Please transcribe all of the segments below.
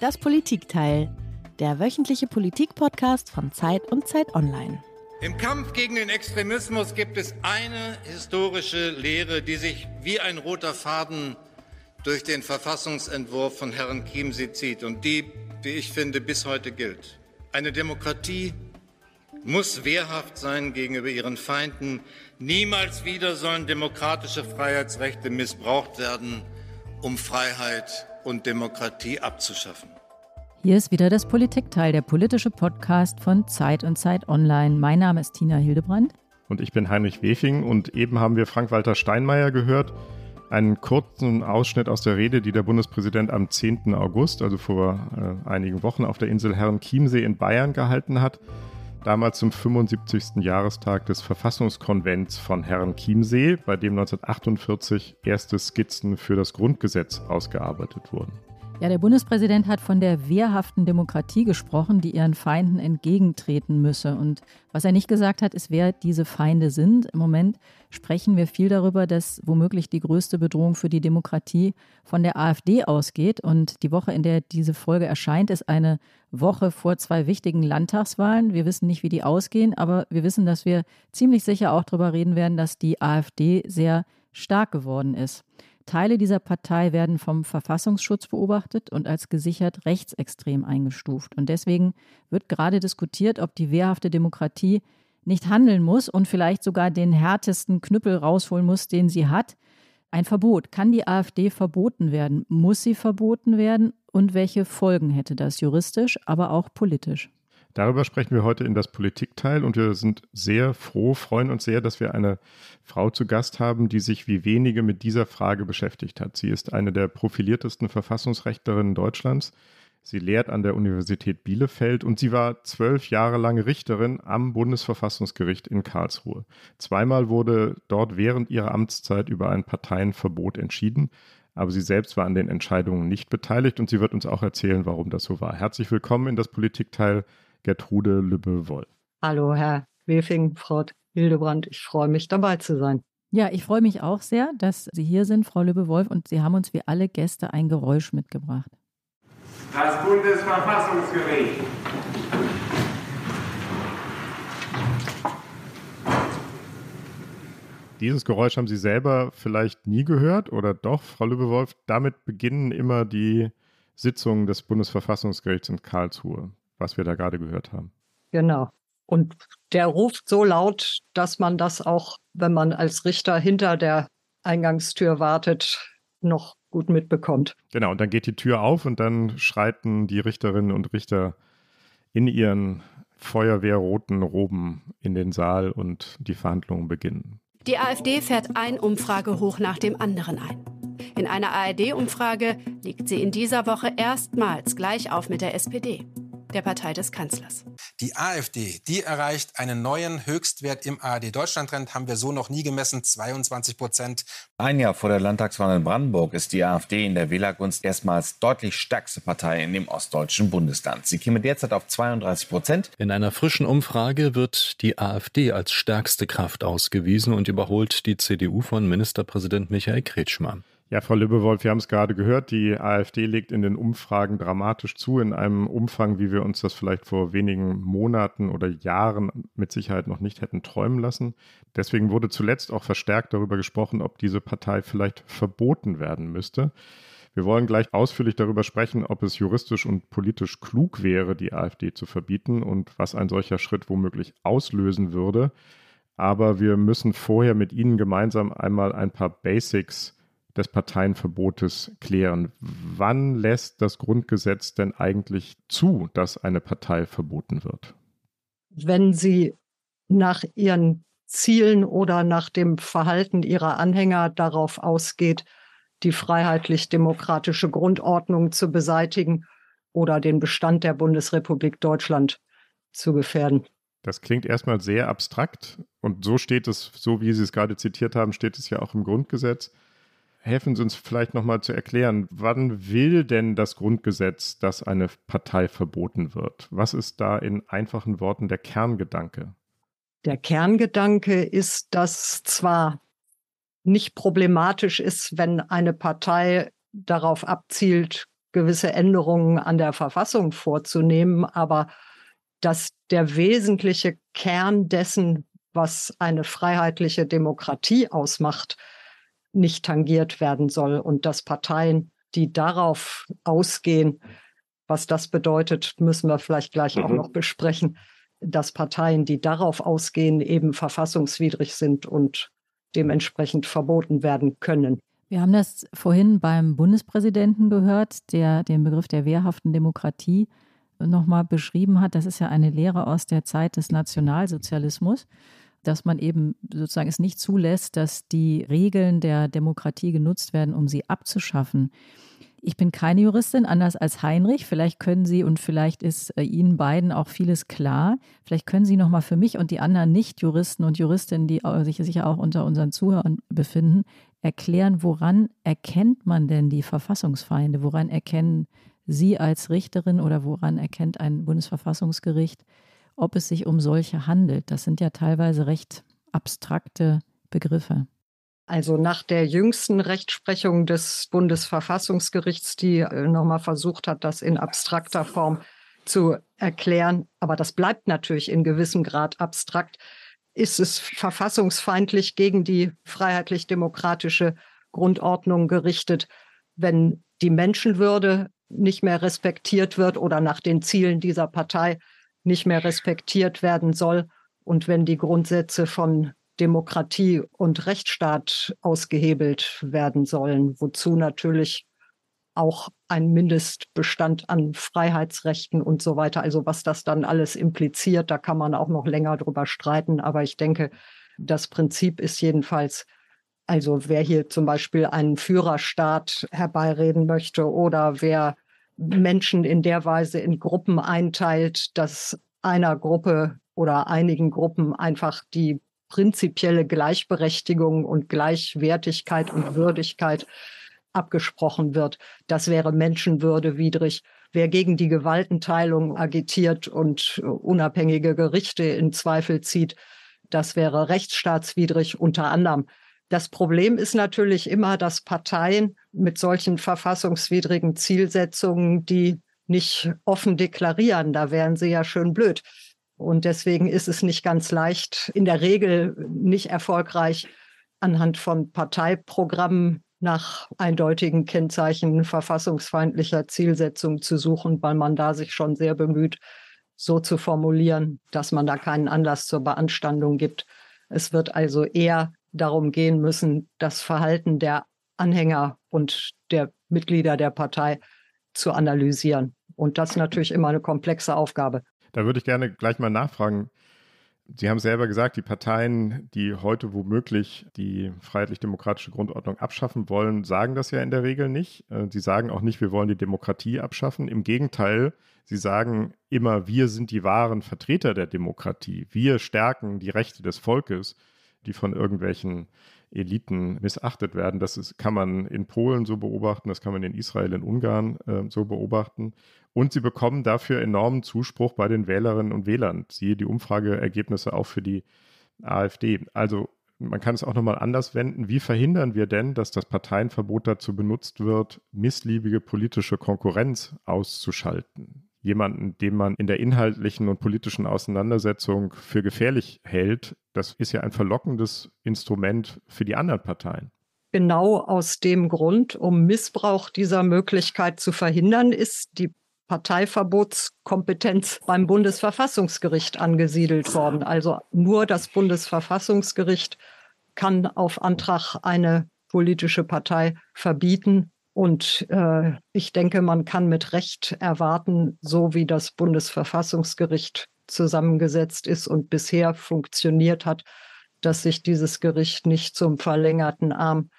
Das Politikteil, der wöchentliche Politikpodcast von Zeit und Zeit Online. Im Kampf gegen den Extremismus gibt es eine historische Lehre, die sich wie ein roter Faden durch den Verfassungsentwurf von Herrn Chiemsee zieht und die, wie ich finde, bis heute gilt. Eine Demokratie muss wehrhaft sein gegenüber ihren Feinden. Niemals wieder sollen demokratische Freiheitsrechte missbraucht werden, um Freiheit und Demokratie abzuschaffen. Hier ist wieder das Politikteil, der politische Podcast von Zeit und Zeit Online. Mein Name ist Tina Hildebrand. Und ich bin Heinrich Wefing und eben haben wir Frank-Walter Steinmeier gehört. Einen kurzen Ausschnitt aus der Rede, die der Bundespräsident am 10. August, also vor äh, einigen Wochen, auf der Insel Herrenchiemsee in Bayern gehalten hat. Damals zum 75. Jahrestag des Verfassungskonvents von Herrenchiemsee, bei dem 1948 erste Skizzen für das Grundgesetz ausgearbeitet wurden. Ja, der Bundespräsident hat von der wehrhaften Demokratie gesprochen, die ihren Feinden entgegentreten müsse. Und was er nicht gesagt hat, ist, wer diese Feinde sind. Im Moment sprechen wir viel darüber, dass womöglich die größte Bedrohung für die Demokratie von der AfD ausgeht. Und die Woche, in der diese Folge erscheint, ist eine Woche vor zwei wichtigen Landtagswahlen. Wir wissen nicht, wie die ausgehen, aber wir wissen, dass wir ziemlich sicher auch darüber reden werden, dass die AfD sehr stark geworden ist. Teile dieser Partei werden vom Verfassungsschutz beobachtet und als gesichert rechtsextrem eingestuft. Und deswegen wird gerade diskutiert, ob die wehrhafte Demokratie nicht handeln muss und vielleicht sogar den härtesten Knüppel rausholen muss, den sie hat. Ein Verbot. Kann die AfD verboten werden? Muss sie verboten werden? Und welche Folgen hätte das juristisch, aber auch politisch? Darüber sprechen wir heute in das Politikteil und wir sind sehr froh, freuen uns sehr, dass wir eine Frau zu Gast haben, die sich wie wenige mit dieser Frage beschäftigt hat. Sie ist eine der profiliertesten Verfassungsrechtlerinnen Deutschlands. Sie lehrt an der Universität Bielefeld und sie war zwölf Jahre lang Richterin am Bundesverfassungsgericht in Karlsruhe. Zweimal wurde dort während ihrer Amtszeit über ein Parteienverbot entschieden, aber sie selbst war an den Entscheidungen nicht beteiligt und sie wird uns auch erzählen, warum das so war. Herzlich willkommen in das Politikteil Gertrude Lübbe-Wolf. Hallo, Herr Wefing, Frau Hildebrand. Ich freue mich, dabei zu sein. Ja, ich freue mich auch sehr, dass Sie hier sind, Frau Lübbe-Wolf, und Sie haben uns wie alle Gäste ein Geräusch mitgebracht. Das Bundesverfassungsgericht. Dieses Geräusch haben Sie selber vielleicht nie gehört oder doch, Frau Lübbe-Wolf? Damit beginnen immer die Sitzungen des Bundesverfassungsgerichts in Karlsruhe was wir da gerade gehört haben. Genau. Und der ruft so laut, dass man das auch, wenn man als Richter hinter der Eingangstür wartet, noch gut mitbekommt. Genau, und dann geht die Tür auf und dann schreiten die Richterinnen und Richter in ihren feuerwehrroten Roben in den Saal und die Verhandlungen beginnen. Die AfD fährt ein Umfragehoch nach dem anderen ein. In einer ARD-Umfrage liegt sie in dieser Woche erstmals gleich auf mit der SPD der Partei des Kanzlers. Die AfD, die erreicht einen neuen Höchstwert im ARD-Deutschland-Trend, haben wir so noch nie gemessen, 22 Prozent. Ein Jahr vor der Landtagswahl in Brandenburg ist die AfD in der Wählergunst erstmals deutlich stärkste Partei in dem ostdeutschen Bundesland. Sie käme derzeit auf 32 Prozent. In einer frischen Umfrage wird die AfD als stärkste Kraft ausgewiesen und überholt die CDU von Ministerpräsident Michael Kretschmann. Ja, Frau Lübbewolf, wir haben es gerade gehört, die AfD legt in den Umfragen dramatisch zu, in einem Umfang, wie wir uns das vielleicht vor wenigen Monaten oder Jahren mit Sicherheit noch nicht hätten träumen lassen. Deswegen wurde zuletzt auch verstärkt darüber gesprochen, ob diese Partei vielleicht verboten werden müsste. Wir wollen gleich ausführlich darüber sprechen, ob es juristisch und politisch klug wäre, die AfD zu verbieten und was ein solcher Schritt womöglich auslösen würde. Aber wir müssen vorher mit Ihnen gemeinsam einmal ein paar Basics des Parteienverbotes klären. Wann lässt das Grundgesetz denn eigentlich zu, dass eine Partei verboten wird? Wenn sie nach ihren Zielen oder nach dem Verhalten ihrer Anhänger darauf ausgeht, die freiheitlich-demokratische Grundordnung zu beseitigen oder den Bestand der Bundesrepublik Deutschland zu gefährden. Das klingt erstmal sehr abstrakt und so steht es, so wie Sie es gerade zitiert haben, steht es ja auch im Grundgesetz helfen Sie uns vielleicht nochmal zu erklären, wann will denn das Grundgesetz, dass eine Partei verboten wird? Was ist da in einfachen Worten der Kerngedanke? Der Kerngedanke ist, dass zwar nicht problematisch ist, wenn eine Partei darauf abzielt, gewisse Änderungen an der Verfassung vorzunehmen, aber dass der wesentliche Kern dessen, was eine freiheitliche Demokratie ausmacht, nicht tangiert werden soll und dass Parteien, die darauf ausgehen, was das bedeutet, müssen wir vielleicht gleich mhm. auch noch besprechen, dass Parteien, die darauf ausgehen, eben verfassungswidrig sind und dementsprechend verboten werden können. Wir haben das vorhin beim Bundespräsidenten gehört, der den Begriff der wehrhaften Demokratie nochmal beschrieben hat. Das ist ja eine Lehre aus der Zeit des Nationalsozialismus, dass man eben sozusagen es nicht zulässt, dass die Regeln der Demokratie genutzt werden, um sie abzuschaffen. Ich bin keine Juristin, anders als Heinrich. Vielleicht können Sie und vielleicht ist äh, Ihnen beiden auch vieles klar. Vielleicht können Sie noch mal für mich und die anderen Nicht-Juristen und Juristinnen, die sich sicher auch unter unseren Zuhörern befinden, erklären, woran erkennt man denn die Verfassungsfeinde? Woran erkennen Sie als Richterin oder woran erkennt ein Bundesverfassungsgericht, ob es sich um solche handelt? Das sind ja teilweise recht abstrakte Begriffe. Also nach der jüngsten Rechtsprechung des Bundesverfassungsgerichts, die äh, nochmal versucht hat, das in abstrakter Form zu erklären, aber das bleibt natürlich in gewissem Grad abstrakt, ist es verfassungsfeindlich gegen die freiheitlich-demokratische Grundordnung gerichtet, wenn die Menschenwürde nicht mehr respektiert wird oder nach den Zielen dieser Partei nicht mehr respektiert werden soll und wenn die Grundsätze von Demokratie und Rechtsstaat ausgehebelt werden sollen, wozu natürlich auch ein Mindestbestand an Freiheitsrechten und so weiter. Also was das dann alles impliziert, da kann man auch noch länger drüber streiten. Aber ich denke, das Prinzip ist jedenfalls, also wer hier zum Beispiel einen Führerstaat herbeireden möchte oder wer Menschen in der Weise in Gruppen einteilt, dass einer Gruppe oder einigen Gruppen einfach die prinzipielle Gleichberechtigung und Gleichwertigkeit und Würdigkeit abgesprochen wird. Das wäre menschenwürdewidrig. Wer gegen die Gewaltenteilung agitiert und unabhängige Gerichte in Zweifel zieht, das wäre rechtsstaatswidrig unter anderem. Das Problem ist natürlich immer, dass Parteien mit solchen verfassungswidrigen Zielsetzungen, die nicht offen deklarieren, da wären sie ja schön blöd, und deswegen ist es nicht ganz leicht, in der Regel nicht erfolgreich anhand von Parteiprogrammen nach eindeutigen Kennzeichen verfassungsfeindlicher Zielsetzung zu suchen, weil man da sich schon sehr bemüht, so zu formulieren, dass man da keinen Anlass zur Beanstandung gibt. Es wird also eher darum gehen müssen, das Verhalten der Anhänger und der Mitglieder der Partei zu analysieren. Und das ist natürlich immer eine komplexe Aufgabe. Da würde ich gerne gleich mal nachfragen. Sie haben selber gesagt, die Parteien, die heute womöglich die freiheitlich-demokratische Grundordnung abschaffen wollen, sagen das ja in der Regel nicht. Äh, sie sagen auch nicht, wir wollen die Demokratie abschaffen. Im Gegenteil, sie sagen immer, wir sind die wahren Vertreter der Demokratie. Wir stärken die Rechte des Volkes, die von irgendwelchen Eliten missachtet werden. Das ist, kann man in Polen so beobachten, das kann man in Israel, in Ungarn äh, so beobachten. Und sie bekommen dafür enormen Zuspruch bei den Wählerinnen und Wählern. Siehe die Umfrageergebnisse auch für die AfD. Also man kann es auch nochmal anders wenden. Wie verhindern wir denn, dass das Parteienverbot dazu benutzt wird, missliebige politische Konkurrenz auszuschalten? Jemanden, den man in der inhaltlichen und politischen Auseinandersetzung für gefährlich hält, das ist ja ein verlockendes Instrument für die anderen Parteien. Genau aus dem Grund, um Missbrauch dieser Möglichkeit zu verhindern, ist die Parteiverbotskompetenz beim Bundesverfassungsgericht angesiedelt worden. Also nur das Bundesverfassungsgericht kann auf Antrag eine politische Partei verbieten. Und äh, ich denke, man kann mit Recht erwarten, so wie das Bundesverfassungsgericht zusammengesetzt ist und bisher funktioniert hat, dass sich dieses Gericht nicht zum verlängerten Arm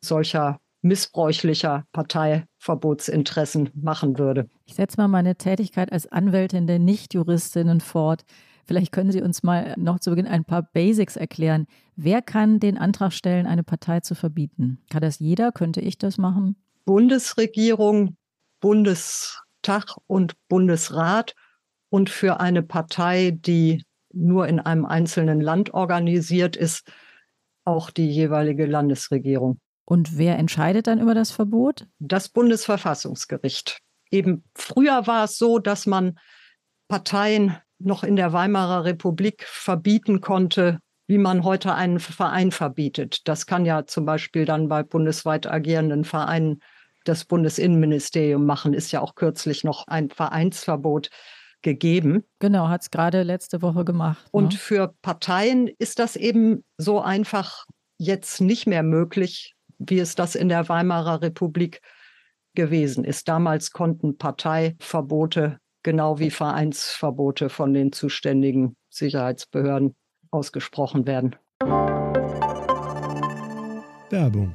solcher missbräuchlicher Parteiverbotsinteressen machen würde. Ich setze mal meine Tätigkeit als Anwältin der Nichtjuristinnen fort. Vielleicht können Sie uns mal noch zu Beginn ein paar Basics erklären. Wer kann den Antrag stellen, eine Partei zu verbieten? Kann das jeder? Könnte ich das machen? Bundesregierung, Bundestag und Bundesrat und für eine Partei, die nur in einem einzelnen Land organisiert ist, auch die jeweilige Landesregierung. Und wer entscheidet dann über das Verbot? Das Bundesverfassungsgericht. Eben früher war es so, dass man Parteien noch in der Weimarer Republik verbieten konnte, wie man heute einen Verein verbietet. Das kann ja zum Beispiel dann bei bundesweit agierenden Vereinen das Bundesinnenministerium machen. Ist ja auch kürzlich noch ein Vereinsverbot gegeben. Genau, hat es gerade letzte Woche gemacht. Ne? Und für Parteien ist das eben so einfach jetzt nicht mehr möglich, wie es das in der Weimarer Republik gewesen ist. Damals konnten Parteiverbote genau wie Vereinsverbote von den zuständigen Sicherheitsbehörden ausgesprochen werden. Werbung.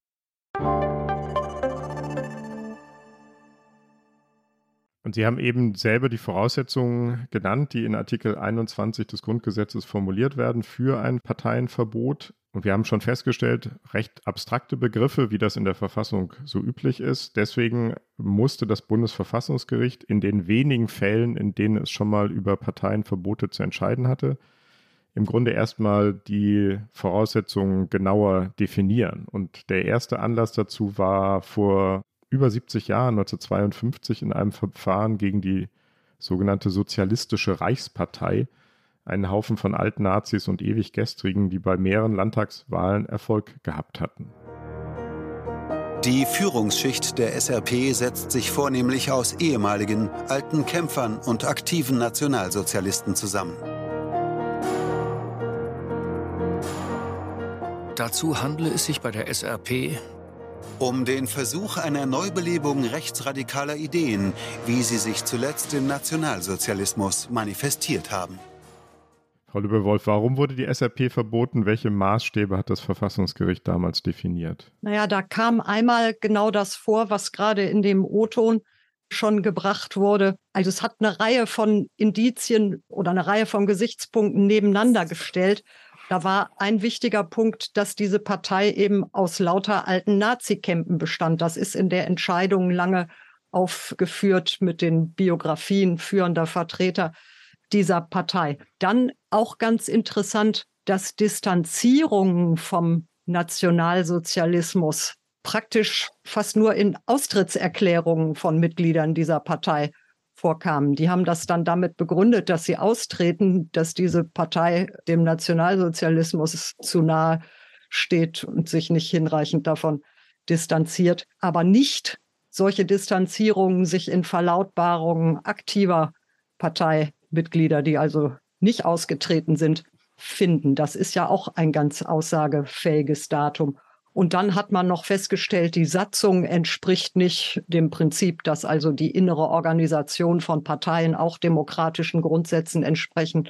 Und Sie haben eben selber die Voraussetzungen genannt, die in Artikel 21 des Grundgesetzes formuliert werden für ein Parteienverbot. Und wir haben schon festgestellt, recht abstrakte Begriffe, wie das in der Verfassung so üblich ist. Deswegen musste das Bundesverfassungsgericht in den wenigen Fällen, in denen es schon mal über Parteienverbote zu entscheiden hatte, im Grunde erstmal die Voraussetzungen genauer definieren. Und der erste Anlass dazu war vor über 70 Jahren, 1952, in einem Verfahren gegen die sogenannte Sozialistische Reichspartei, einen Haufen von Altnazis und Ewiggestrigen, die bei mehreren Landtagswahlen Erfolg gehabt hatten. Die Führungsschicht der SRP setzt sich vornehmlich aus ehemaligen, alten Kämpfern und aktiven Nationalsozialisten zusammen. Dazu handle es sich bei der SRP um den Versuch einer Neubelebung rechtsradikaler Ideen, wie sie sich zuletzt im Nationalsozialismus manifestiert haben. Frau Lübewolf, warum wurde die SRP verboten? Welche Maßstäbe hat das Verfassungsgericht damals definiert? Naja, da kam einmal genau das vor, was gerade in dem O-Ton schon gebracht wurde. Also es hat eine Reihe von Indizien oder eine Reihe von Gesichtspunkten nebeneinander gestellt da war ein wichtiger Punkt, dass diese Partei eben aus lauter alten Nazi-Campen bestand. Das ist in der Entscheidung lange aufgeführt mit den Biografien führender Vertreter dieser Partei. Dann auch ganz interessant, dass Distanzierungen vom Nationalsozialismus praktisch fast nur in Austrittserklärungen von Mitgliedern dieser Partei vorkamen. Die haben das dann damit begründet, dass sie austreten, dass diese Partei dem Nationalsozialismus zu nahe steht und sich nicht hinreichend davon distanziert, aber nicht solche Distanzierungen sich in Verlautbarungen aktiver Parteimitglieder, die also nicht ausgetreten sind, finden. Das ist ja auch ein ganz aussagefähiges Datum. Und dann hat man noch festgestellt, die Satzung entspricht nicht dem Prinzip, dass also die innere Organisation von Parteien auch demokratischen Grundsätzen entsprechen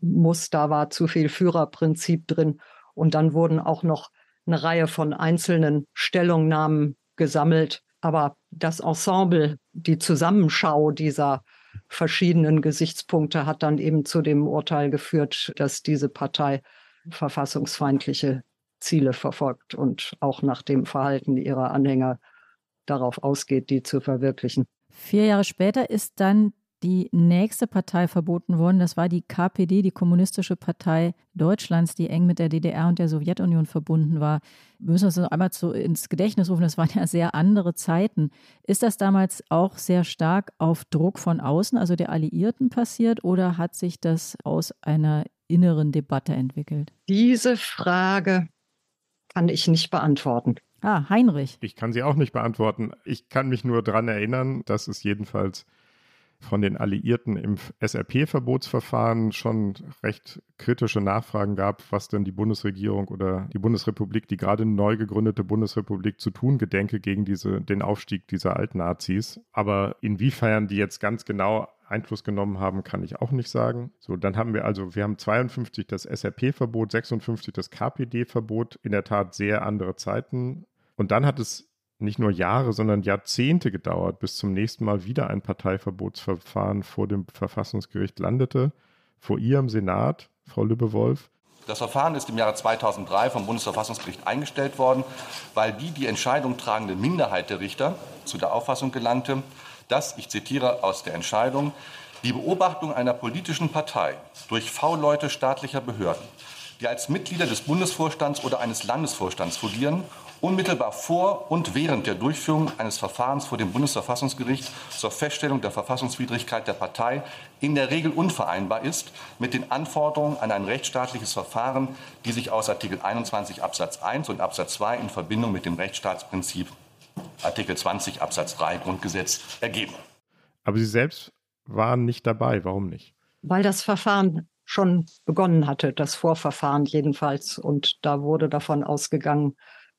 muss. Da war zu viel Führerprinzip drin. Und dann wurden auch noch eine Reihe von einzelnen Stellungnahmen gesammelt. Aber das Ensemble, die Zusammenschau dieser verschiedenen Gesichtspunkte hat dann eben zu dem Urteil geführt, dass diese Partei verfassungsfeindliche Ziele verfolgt und auch nach dem Verhalten ihrer Anhänger darauf ausgeht, die zu verwirklichen. Vier Jahre später ist dann die nächste Partei verboten worden. Das war die KPD, die Kommunistische Partei Deutschlands, die eng mit der DDR und der Sowjetunion verbunden war. Wir müssen uns noch einmal zu, ins Gedächtnis rufen, das waren ja sehr andere Zeiten. Ist das damals auch sehr stark auf Druck von außen, also der Alliierten, passiert oder hat sich das aus einer inneren Debatte entwickelt? Diese Frage kann ich nicht beantworten. Ah, Heinrich. Ich kann sie auch nicht beantworten. Ich kann mich nur daran erinnern, dass es jedenfalls von den Alliierten im SRP-Verbotsverfahren schon recht kritische Nachfragen gab, was denn die Bundesregierung oder die Bundesrepublik, die gerade neu gegründete Bundesrepublik zu tun gedenke gegen diese, den Aufstieg dieser Altnazis. Aber inwiefern die jetzt ganz genau Einfluss genommen haben, kann ich auch nicht sagen. So, dann haben wir also, wir haben 52 das SRP-Verbot, 56 das KPD-Verbot, in der Tat sehr andere Zeiten. Und dann hat es nicht nur Jahre, sondern Jahrzehnte gedauert, bis zum nächsten Mal wieder ein Parteiverbotsverfahren vor dem Verfassungsgericht landete. Vor Ihrem Senat, Frau Lübbe-Wolf. Das Verfahren ist im Jahre 2003 vom Bundesverfassungsgericht eingestellt worden, weil die die Entscheidung tragende Minderheit der Richter zu der Auffassung gelangte, dass, ich zitiere aus der Entscheidung, die Beobachtung einer politischen Partei durch V-Leute staatlicher Behörden, die als Mitglieder des Bundesvorstands oder eines Landesvorstands fungieren unmittelbar vor und während der Durchführung eines Verfahrens vor dem Bundesverfassungsgericht zur Feststellung der Verfassungswidrigkeit der Partei in der Regel unvereinbar ist mit den Anforderungen an ein rechtsstaatliches Verfahren, die sich aus Artikel 21 Absatz 1 und Absatz 2 in Verbindung mit dem Rechtsstaatsprinzip Artikel 20 Absatz 3 Grundgesetz ergeben. Aber Sie selbst waren nicht dabei. Warum nicht? Weil das Verfahren schon begonnen hatte, das Vorverfahren jedenfalls. Und da wurde davon ausgegangen,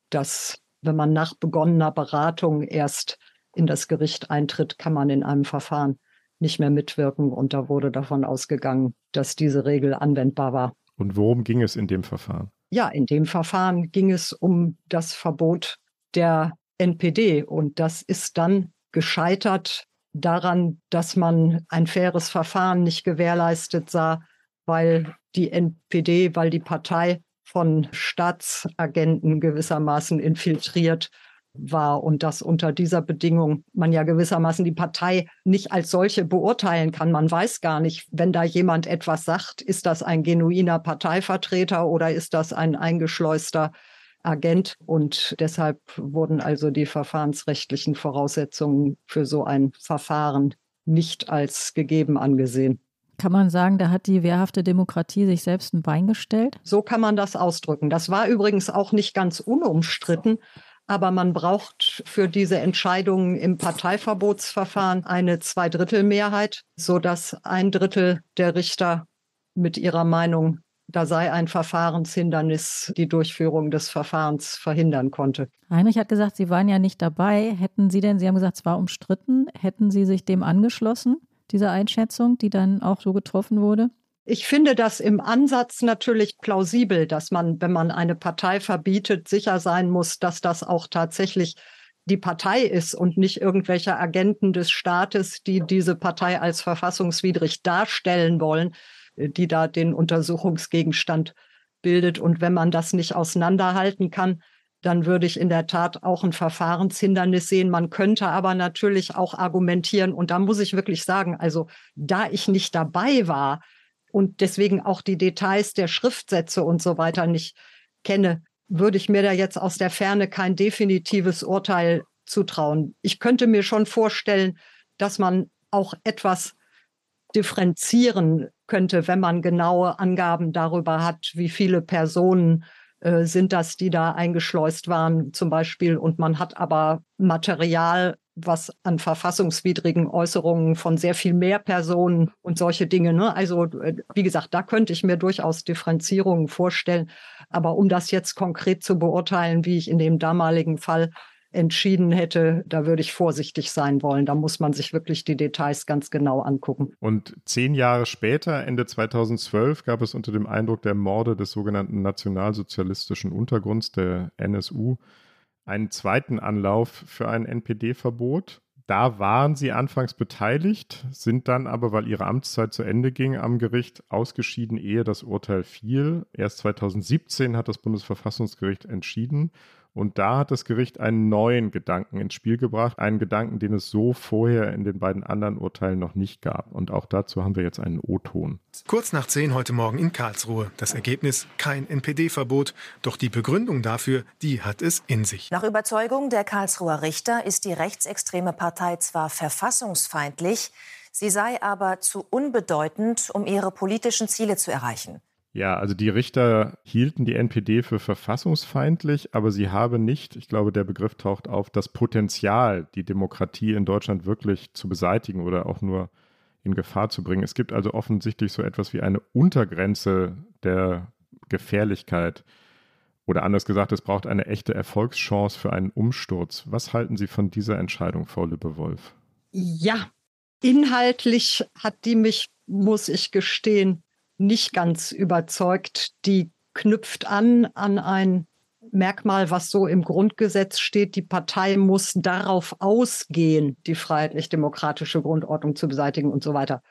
dass wenn man nach begonnener Beratung erst in das Gericht eintritt, kann man in einem Verfahren nicht mehr mitwirken. Und da wurde davon ausgegangen, dass diese Regel anwendbar war. Und worum ging es in dem Verfahren? Ja, in dem Verfahren ging es um das Verbot der NPD. Und das ist dann gescheitert daran, dass man ein faires Verfahren nicht gewährleistet sah, weil die NPD, weil die Partei von Staatsagenten gewissermaßen infiltriert war und dass unter dieser Bedingung man ja gewissermaßen die Partei nicht als solche beurteilen kann. Man weiß gar nicht, wenn da jemand etwas sagt, ist das ein genuiner Parteivertreter oder ist das ein eingeschleuster Agent. Und deshalb wurden also die verfahrensrechtlichen Voraussetzungen für so ein Verfahren nicht als gegeben angesehen. Kann man sagen, da hat die wehrhafte Demokratie sich selbst ein Bein gestellt? So kann man das ausdrücken. Das war übrigens auch nicht ganz unumstritten. Aber man braucht für diese Entscheidungen im Parteiverbotsverfahren eine Zweidrittelmehrheit, sodass ein Drittel der Richter mit ihrer Meinung, da sei ein Verfahrenshindernis, die Durchführung des Verfahrens verhindern konnte. Heinrich hat gesagt, Sie waren ja nicht dabei. Hätten Sie denn, Sie haben gesagt, es war umstritten, hätten Sie sich dem angeschlossen? diese Einschätzung, die dann auch so getroffen wurde? Ich finde das im Ansatz natürlich plausibel, dass man, wenn man eine Partei verbietet, sicher sein muss, dass das auch tatsächlich die Partei ist und nicht irgendwelche Agenten des Staates, die diese Partei als verfassungswidrig darstellen wollen, die da den Untersuchungsgegenstand bildet. Und wenn man das nicht auseinanderhalten kann, dann würde ich in der Tat auch ein Verfahrenshindernis sehen. Man könnte aber natürlich auch argumentieren, und da muss ich wirklich sagen, also da ich nicht dabei war und deswegen auch die Details der Schriftsätze und so weiter nicht kenne, würde ich mir da jetzt aus der Ferne kein definitives Urteil zutrauen. Ich könnte mir schon vorstellen, dass man auch etwas differenzieren könnte, wenn man genaue Angaben darüber hat, wie viele Personen äh, sind das, die da eingeschleust waren zum Beispiel. Und man hat aber Material, was an verfassungswidrigen Äußerungen von sehr viel mehr Personen und solche Dinge. Ne? Also äh, wie gesagt, da könnte ich mir durchaus Differenzierungen vorstellen. Aber um das jetzt konkret zu beurteilen, wie ich in dem damaligen Fall entschieden hätte, da würde ich vorsichtig sein wollen. Da muss man sich wirklich die Details ganz genau angucken. Und zehn Jahre später, Ende 2012, gab es unter dem Eindruck der Morde des sogenannten nationalsozialistischen Untergrunds, der NSU, einen zweiten Anlauf für ein NPD-Verbot. Da waren sie anfangs beteiligt, sind dann aber, weil ihre Amtszeit zu Ende ging, am Gericht ausgeschieden, ehe das Urteil fiel. Erst 2017 hat das Bundesverfassungsgericht entschieden. Und da hat das Gericht einen neuen Gedanken ins Spiel gebracht, einen Gedanken, den es so vorher in den beiden anderen Urteilen noch nicht gab. Und auch dazu haben wir jetzt einen O-Ton. Kurz nach zehn heute Morgen in Karlsruhe. Das Ergebnis kein NPD-Verbot. Doch die Begründung dafür, die hat es in sich. Nach Überzeugung der Karlsruher Richter ist die rechtsextreme Partei zwar verfassungsfeindlich, sie sei aber zu unbedeutend, um ihre politischen Ziele zu erreichen. Ja, also die Richter hielten die NPD für verfassungsfeindlich, aber sie haben nicht, ich glaube, der Begriff taucht auf, das Potenzial, die Demokratie in Deutschland wirklich zu beseitigen oder auch nur in Gefahr zu bringen. Es gibt also offensichtlich so etwas wie eine Untergrenze der Gefährlichkeit. Oder anders gesagt, es braucht eine echte Erfolgschance für einen Umsturz. Was halten Sie von dieser Entscheidung, Frau Lippe-Wolf? Ja, inhaltlich hat die mich, muss ich gestehen, nicht ganz überzeugt. Die knüpft an an ein Merkmal, was so im Grundgesetz steht. Die Partei muss darauf ausgehen, die freiheitlich-demokratische Grundordnung zu beseitigen und so weiter.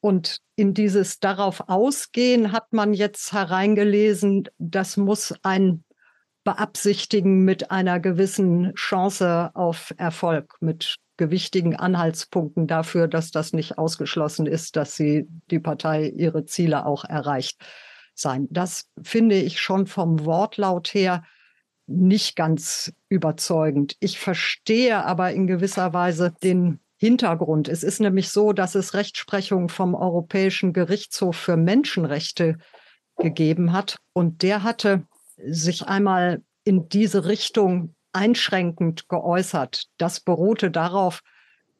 Und in dieses darauf ausgehen hat man jetzt hereingelesen, das muss ein Beabsichtigen mit einer gewissen Chance auf Erfolg, mit gewichtigen Anhaltspunkten dafür, dass das nicht ausgeschlossen ist, dass sie die Partei ihre Ziele auch erreicht sein. Das finde ich schon vom Wortlaut her nicht ganz überzeugend. Ich verstehe aber in gewisser Weise den Hintergrund. Es ist nämlich so, dass es Rechtsprechung vom Europäischen Gerichtshof für Menschenrechte gegeben hat. Und der hatte sich einmal in diese Richtung einschränkend geäußert. Das beruhte darauf,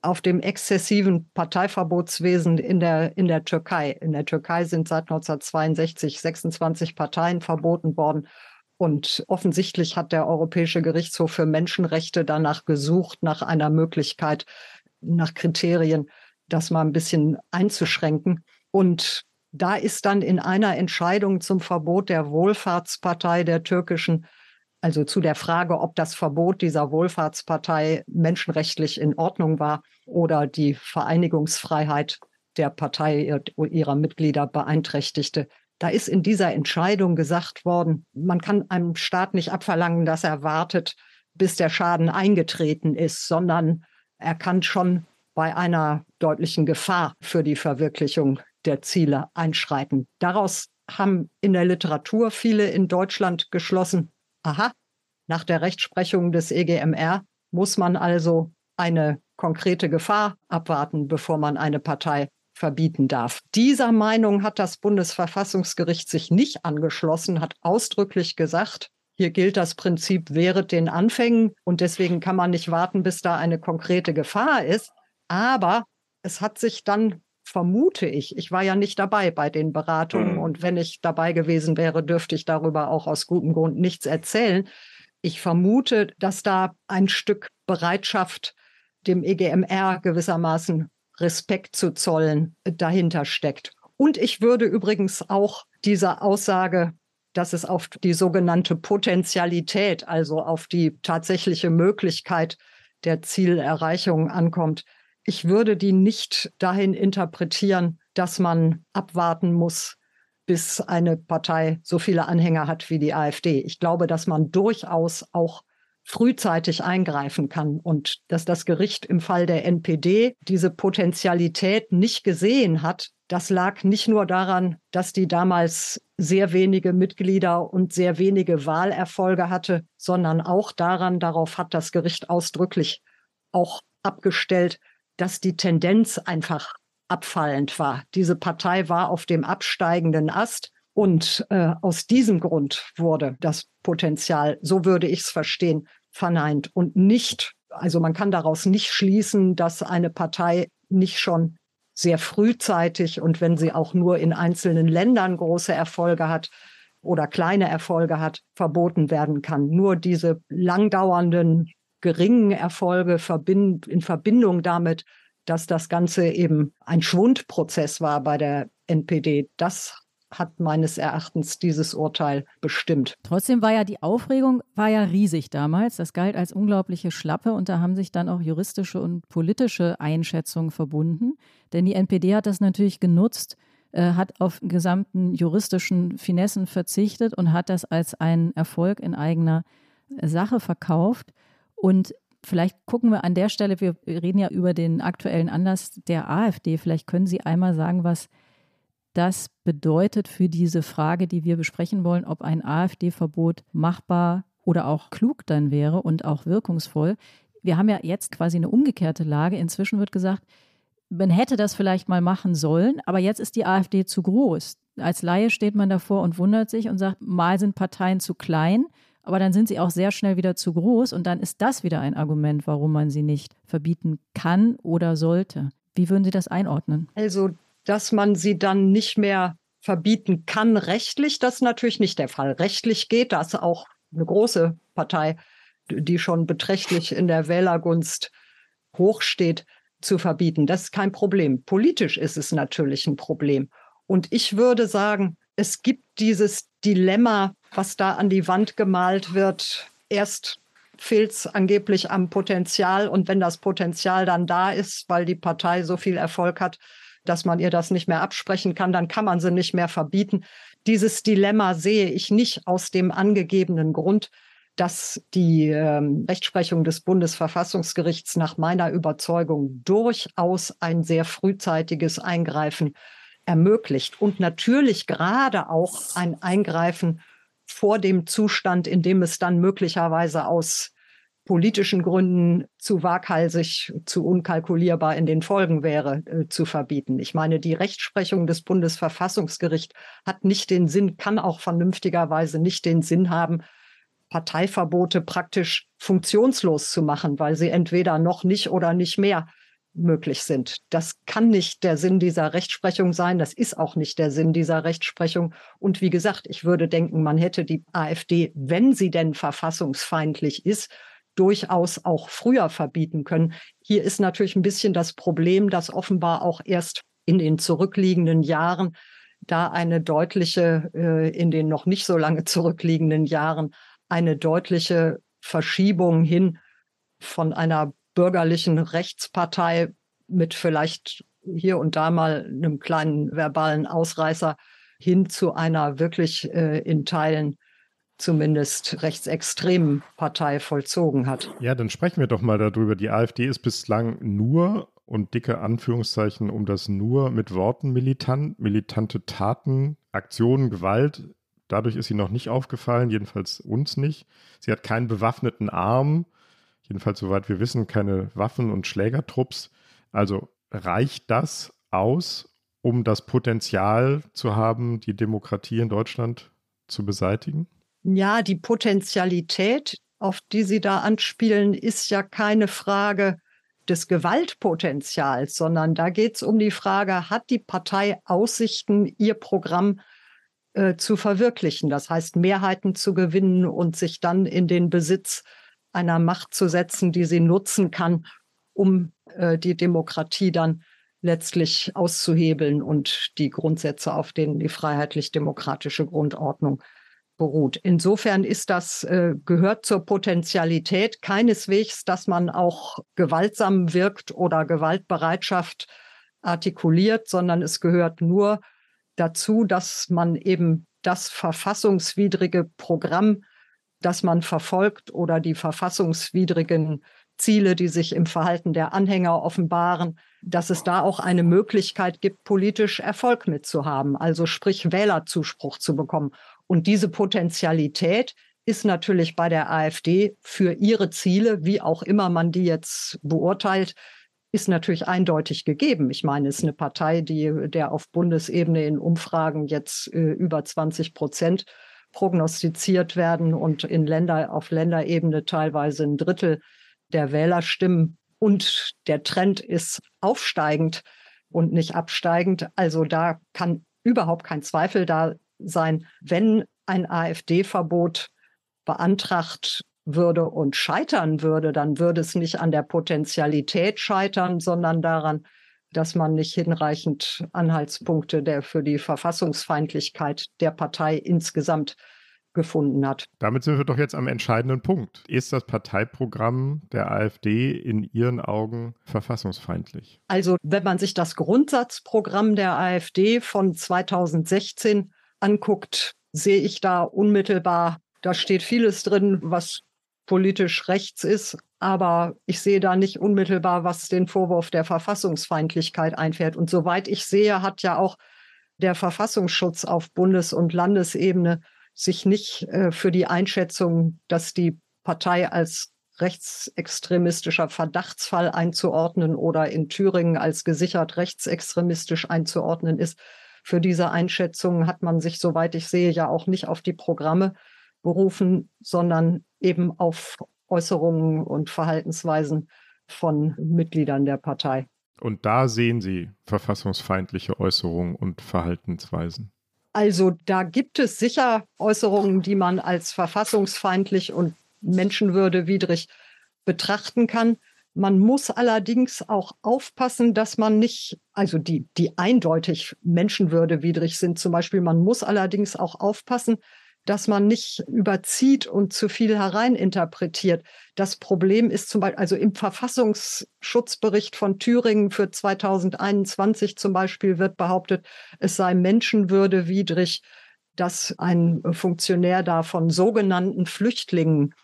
auf dem exzessiven Parteiverbotswesen in der, in der Türkei. In der Türkei sind seit 1962 26 Parteien verboten worden. Und offensichtlich hat der Europäische Gerichtshof für Menschenrechte danach gesucht, nach einer Möglichkeit, nach Kriterien, das mal ein bisschen einzuschränken. Und da ist dann in einer Entscheidung zum Verbot der Wohlfahrtspartei der türkischen, also zu der Frage, ob das Verbot dieser Wohlfahrtspartei menschenrechtlich in Ordnung war oder die Vereinigungsfreiheit der Partei ihrer Mitglieder beeinträchtigte. Da ist in dieser Entscheidung gesagt worden, man kann einem Staat nicht abverlangen, dass er wartet, bis der Schaden eingetreten ist, sondern er kann schon bei einer deutlichen Gefahr für die Verwirklichung der Ziele einschreiten. Daraus haben in der Literatur viele in Deutschland geschlossen, aha, nach der Rechtsprechung des EGMR muss man also eine konkrete Gefahr abwarten, bevor man eine Partei verbieten darf. Dieser Meinung hat das Bundesverfassungsgericht sich nicht angeschlossen, hat ausdrücklich gesagt, hier gilt das Prinzip wehret den Anfängen und deswegen kann man nicht warten, bis da eine konkrete Gefahr ist. Aber es hat sich dann, vermute ich, ich war ja nicht dabei bei den Beratungen mhm. und wenn ich dabei gewesen wäre, dürfte ich darüber auch aus gutem Grund nichts erzählen. Ich vermute, dass da ein Stück Bereitschaft, dem EGMR gewissermaßen Respekt zu zollen, dahinter steckt. Und ich würde übrigens auch diese Aussage dass es auf die sogenannte Potentialität, also auf die tatsächliche Möglichkeit der Zielerreichung ankommt. Ich würde die nicht dahin interpretieren, dass man abwarten muss, bis eine Partei so viele Anhänger hat wie die AfD. Ich glaube, dass man durchaus auch frühzeitig eingreifen kann und dass das Gericht im Fall der NPD diese Potentialität nicht gesehen hat, das lag nicht nur daran, dass die damals sehr wenige Mitglieder und sehr wenige Wahlerfolge hatte, sondern auch daran, darauf hat das Gericht ausdrücklich auch abgestellt, dass die Tendenz einfach abfallend war. Diese Partei war auf dem absteigenden Ast und äh, aus diesem Grund wurde das Potenzial, so würde ich es verstehen, verneint und nicht, also man kann daraus nicht schließen, dass eine Partei nicht schon sehr frühzeitig und wenn sie auch nur in einzelnen Ländern große Erfolge hat oder kleine Erfolge hat, verboten werden kann. Nur diese langdauernden, geringen Erfolge in Verbindung damit, dass das Ganze eben ein Schwundprozess war bei der NPD, das hat meines Erachtens dieses Urteil bestimmt. Trotzdem war ja die Aufregung war ja riesig damals. Das galt als unglaubliche Schlappe und da haben sich dann auch juristische und politische Einschätzungen verbunden. Denn die NPD hat das natürlich genutzt, äh, hat auf gesamten juristischen Finessen verzichtet und hat das als einen Erfolg in eigener Sache verkauft. Und vielleicht gucken wir an der Stelle, wir reden ja über den aktuellen Anlass der AfD. Vielleicht können Sie einmal sagen, was das bedeutet für diese Frage, die wir besprechen wollen, ob ein AfD-Verbot machbar oder auch klug dann wäre und auch wirkungsvoll. Wir haben ja jetzt quasi eine umgekehrte Lage. Inzwischen wird gesagt, man hätte das vielleicht mal machen sollen, aber jetzt ist die AfD zu groß. Als Laie steht man davor und wundert sich und sagt, mal sind Parteien zu klein, aber dann sind sie auch sehr schnell wieder zu groß und dann ist das wieder ein Argument, warum man sie nicht verbieten kann oder sollte. Wie würden Sie das einordnen? Also dass man sie dann nicht mehr verbieten kann rechtlich. Das ist natürlich nicht der Fall. Rechtlich geht das auch eine große Partei, die schon beträchtlich in der Wählergunst hochsteht, zu verbieten. Das ist kein Problem. Politisch ist es natürlich ein Problem. Und ich würde sagen, es gibt dieses Dilemma, was da an die Wand gemalt wird. Erst fehlt es angeblich am Potenzial und wenn das Potenzial dann da ist, weil die Partei so viel Erfolg hat, dass man ihr das nicht mehr absprechen kann, dann kann man sie nicht mehr verbieten. Dieses Dilemma sehe ich nicht aus dem angegebenen Grund, dass die ähm, Rechtsprechung des Bundesverfassungsgerichts nach meiner Überzeugung durchaus ein sehr frühzeitiges Eingreifen ermöglicht und natürlich gerade auch ein Eingreifen vor dem Zustand, in dem es dann möglicherweise aus politischen Gründen zu waghalsig, zu unkalkulierbar in den Folgen wäre, äh, zu verbieten. Ich meine, die Rechtsprechung des Bundesverfassungsgerichts hat nicht den Sinn, kann auch vernünftigerweise nicht den Sinn haben, Parteiverbote praktisch funktionslos zu machen, weil sie entweder noch nicht oder nicht mehr möglich sind. Das kann nicht der Sinn dieser Rechtsprechung sein. Das ist auch nicht der Sinn dieser Rechtsprechung. Und wie gesagt, ich würde denken, man hätte die AfD, wenn sie denn verfassungsfeindlich ist, durchaus auch früher verbieten können. Hier ist natürlich ein bisschen das Problem, dass offenbar auch erst in den zurückliegenden Jahren da eine deutliche, äh, in den noch nicht so lange zurückliegenden Jahren, eine deutliche Verschiebung hin von einer bürgerlichen Rechtspartei mit vielleicht hier und da mal einem kleinen verbalen Ausreißer hin zu einer wirklich äh, in Teilen zumindest rechtsextremen Partei vollzogen hat. Ja, dann sprechen wir doch mal darüber. Die AfD ist bislang nur und dicke Anführungszeichen um das nur mit Worten militant, militante Taten, Aktionen, Gewalt. Dadurch ist sie noch nicht aufgefallen, jedenfalls uns nicht. Sie hat keinen bewaffneten Arm, jedenfalls soweit wir wissen, keine Waffen und Schlägertrupps. Also reicht das aus, um das Potenzial zu haben, die Demokratie in Deutschland zu beseitigen? Ja, die Potentialität, auf die Sie da anspielen, ist ja keine Frage des Gewaltpotenzials, sondern da geht es um die Frage, hat die Partei Aussichten, ihr Programm äh, zu verwirklichen, das heißt Mehrheiten zu gewinnen und sich dann in den Besitz einer Macht zu setzen, die sie nutzen kann, um äh, die Demokratie dann letztlich auszuhebeln und die Grundsätze, auf denen die freiheitlich-demokratische Grundordnung beruht. Insofern ist das, äh, gehört zur Potentialität keineswegs, dass man auch gewaltsam wirkt oder Gewaltbereitschaft artikuliert, sondern es gehört nur dazu, dass man eben das verfassungswidrige Programm, das man verfolgt oder die verfassungswidrigen Ziele, die sich im Verhalten der Anhänger offenbaren, dass es da auch eine Möglichkeit gibt, politisch Erfolg mitzuhaben, also sprich Wählerzuspruch zu bekommen. Und diese Potentialität ist natürlich bei der AfD für ihre Ziele, wie auch immer man die jetzt beurteilt, ist natürlich eindeutig gegeben. Ich meine, es ist eine Partei, die der auf Bundesebene in Umfragen jetzt äh, über 20 Prozent prognostiziert werden und in Länder, auf Länderebene teilweise ein Drittel der Wählerstimmen. Und der Trend ist aufsteigend und nicht absteigend. Also da kann überhaupt kein Zweifel da sein, wenn ein AfD-Verbot beantragt würde und scheitern würde, dann würde es nicht an der Potentialität scheitern, sondern daran, dass man nicht hinreichend Anhaltspunkte der für die Verfassungsfeindlichkeit der Partei insgesamt gefunden hat. Damit sind wir doch jetzt am entscheidenden Punkt. Ist das Parteiprogramm der AfD in Ihren Augen verfassungsfeindlich? Also, wenn man sich das Grundsatzprogramm der AfD von 2016 anguckt, sehe ich da unmittelbar, da steht vieles drin, was politisch rechts ist, aber ich sehe da nicht unmittelbar, was den Vorwurf der Verfassungsfeindlichkeit einfährt. Und soweit ich sehe, hat ja auch der Verfassungsschutz auf Bundes- und Landesebene sich nicht äh, für die Einschätzung, dass die Partei als rechtsextremistischer Verdachtsfall einzuordnen oder in Thüringen als gesichert rechtsextremistisch einzuordnen ist, für diese Einschätzung hat man sich, soweit ich sehe, ja auch nicht auf die Programme berufen, sondern eben auf Äußerungen und Verhaltensweisen von Mitgliedern der Partei. Und da sehen Sie verfassungsfeindliche Äußerungen und Verhaltensweisen. Also da gibt es sicher Äußerungen, die man als verfassungsfeindlich und menschenwürdewidrig betrachten kann. Man muss allerdings auch aufpassen, dass man nicht, also die, die eindeutig menschenwürdewidrig sind zum Beispiel, man muss allerdings auch aufpassen, dass man nicht überzieht und zu viel hereininterpretiert. Das Problem ist zum Beispiel, also im Verfassungsschutzbericht von Thüringen für 2021 zum Beispiel wird behauptet, es sei menschenwürdewidrig, dass ein Funktionär da von sogenannten Flüchtlingen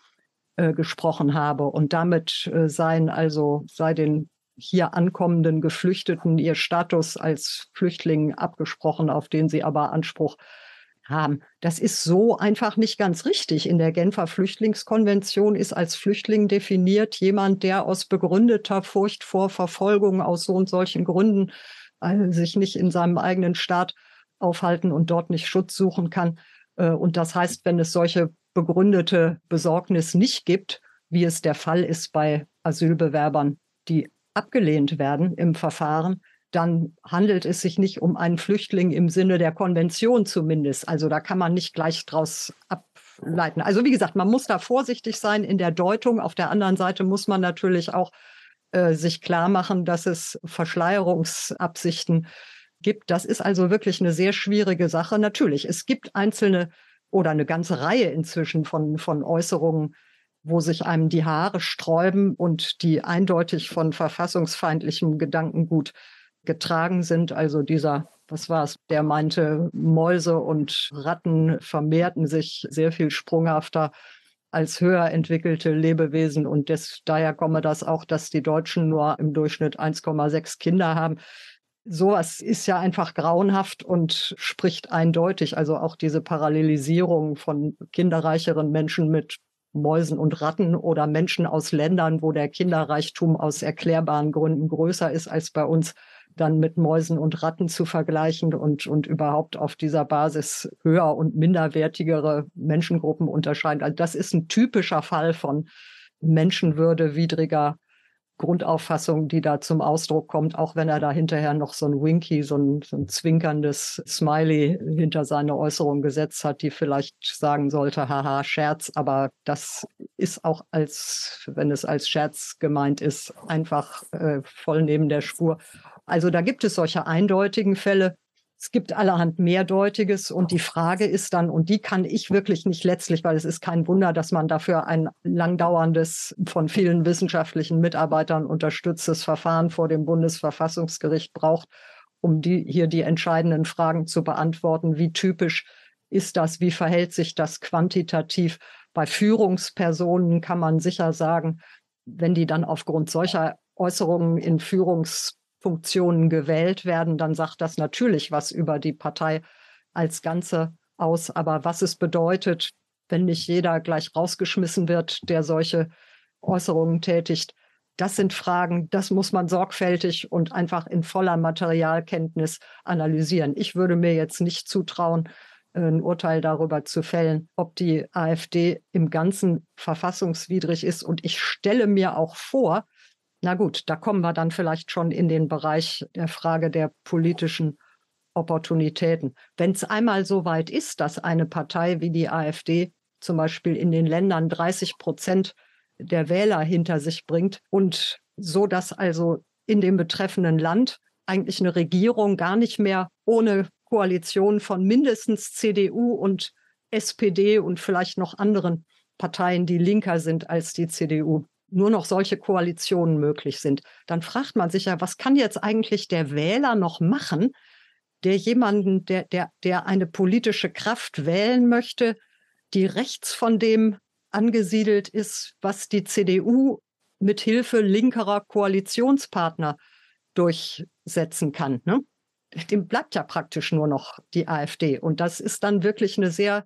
äh, gesprochen habe. Und damit äh, seien also, sei den hier ankommenden Geflüchteten ihr Status als Flüchtling abgesprochen, auf den sie aber Anspruch haben. Das ist so einfach nicht ganz richtig. In der Genfer Flüchtlingskonvention ist als Flüchtling definiert jemand, der aus begründeter Furcht vor Verfolgung aus so und solchen Gründen äh, sich nicht in seinem eigenen Staat aufhalten und dort nicht Schutz suchen kann. Äh, und das heißt, wenn es solche begründete Besorgnis nicht gibt, wie es der Fall ist bei Asylbewerbern, die abgelehnt werden im Verfahren, dann handelt es sich nicht um einen Flüchtling im Sinne der Konvention zumindest. Also da kann man nicht gleich draus ableiten. Also wie gesagt, man muss da vorsichtig sein in der Deutung. Auf der anderen Seite muss man natürlich auch äh, sich klar machen, dass es Verschleierungsabsichten gibt. Das ist also wirklich eine sehr schwierige Sache. Natürlich, es gibt einzelne oder eine ganze Reihe inzwischen von, von Äußerungen, wo sich einem die Haare sträuben und die eindeutig von verfassungsfeindlichem Gedankengut getragen sind. Also dieser, was war es, der meinte, Mäuse und Ratten vermehrten sich sehr viel sprunghafter als höher entwickelte Lebewesen. Und des, daher komme das auch, dass die Deutschen nur im Durchschnitt 1,6 Kinder haben sowas ist ja einfach grauenhaft und spricht eindeutig. Also auch diese Parallelisierung von kinderreicheren Menschen mit Mäusen und Ratten oder Menschen aus Ländern, wo der Kinderreichtum aus erklärbaren Gründen größer ist als bei uns, dann mit Mäusen und Ratten zu vergleichen und, und überhaupt auf dieser Basis höher und minderwertigere Menschengruppen unterscheiden. Also das ist ein typischer Fall von menschenwürdewidriger Grundauffassung, die da zum Ausdruck kommt, auch wenn er da hinterher noch so ein Winky, so ein, so ein zwinkerndes Smiley hinter seine Äußerung gesetzt hat, die vielleicht sagen sollte, haha, Scherz, aber das ist auch als, wenn es als Scherz gemeint ist, einfach äh, voll neben der Spur. Also da gibt es solche eindeutigen Fälle. Es gibt allerhand Mehrdeutiges und die Frage ist dann, und die kann ich wirklich nicht letztlich, weil es ist kein Wunder, dass man dafür ein langdauerndes, von vielen wissenschaftlichen Mitarbeitern unterstütztes Verfahren vor dem Bundesverfassungsgericht braucht, um die, hier die entscheidenden Fragen zu beantworten. Wie typisch ist das? Wie verhält sich das quantitativ? Bei Führungspersonen kann man sicher sagen, wenn die dann aufgrund solcher Äußerungen in Führungs Funktionen gewählt werden, dann sagt das natürlich was über die Partei als Ganze aus. Aber was es bedeutet, wenn nicht jeder gleich rausgeschmissen wird, der solche Äußerungen tätigt, das sind Fragen, das muss man sorgfältig und einfach in voller Materialkenntnis analysieren. Ich würde mir jetzt nicht zutrauen, ein Urteil darüber zu fällen, ob die AfD im Ganzen verfassungswidrig ist. Und ich stelle mir auch vor, na gut, da kommen wir dann vielleicht schon in den Bereich der Frage der politischen Opportunitäten. Wenn es einmal so weit ist, dass eine Partei wie die AfD zum Beispiel in den Ländern 30 Prozent der Wähler hinter sich bringt und so, dass also in dem betreffenden Land eigentlich eine Regierung gar nicht mehr ohne Koalition von mindestens CDU und SPD und vielleicht noch anderen Parteien, die linker sind als die CDU, nur noch solche Koalitionen möglich sind, dann fragt man sich ja, was kann jetzt eigentlich der Wähler noch machen, der jemanden, der, der, der eine politische Kraft wählen möchte, die rechts von dem angesiedelt ist, was die CDU mit Hilfe linkerer Koalitionspartner durchsetzen kann. Ne? Dem bleibt ja praktisch nur noch die AfD. Und das ist dann wirklich eine sehr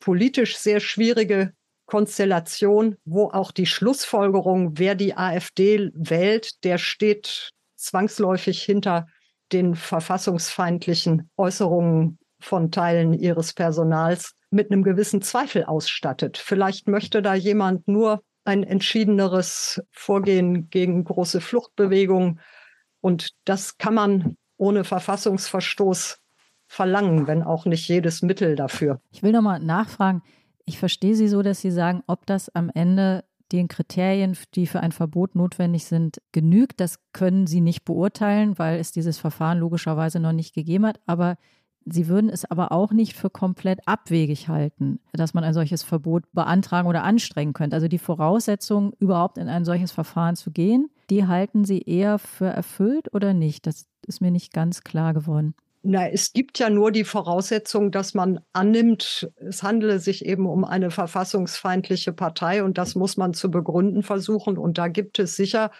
politisch sehr schwierige Konstellation, wo auch die Schlussfolgerung, wer die AfD wählt, der steht zwangsläufig hinter den verfassungsfeindlichen Äußerungen von Teilen ihres Personals mit einem gewissen Zweifel ausstattet. Vielleicht möchte da jemand nur ein entschiedeneres Vorgehen gegen große Fluchtbewegungen. Und das kann man ohne Verfassungsverstoß verlangen, wenn auch nicht jedes Mittel dafür. Ich will nochmal nachfragen, ich verstehe Sie so, dass Sie sagen, ob das am Ende den Kriterien, die für ein Verbot notwendig sind, genügt. Das können Sie nicht beurteilen, weil es dieses Verfahren logischerweise noch nicht gegeben hat. Aber Sie würden es aber auch nicht für komplett abwegig halten, dass man ein solches Verbot beantragen oder anstrengen könnte. Also die Voraussetzungen, überhaupt in ein solches Verfahren zu gehen, die halten Sie eher für erfüllt oder nicht? Das ist mir nicht ganz klar geworden. Na, es gibt ja nur die Voraussetzung, dass man annimmt, es handele sich eben um eine verfassungsfeindliche Partei und das muss man zu begründen versuchen. Und da gibt es sicher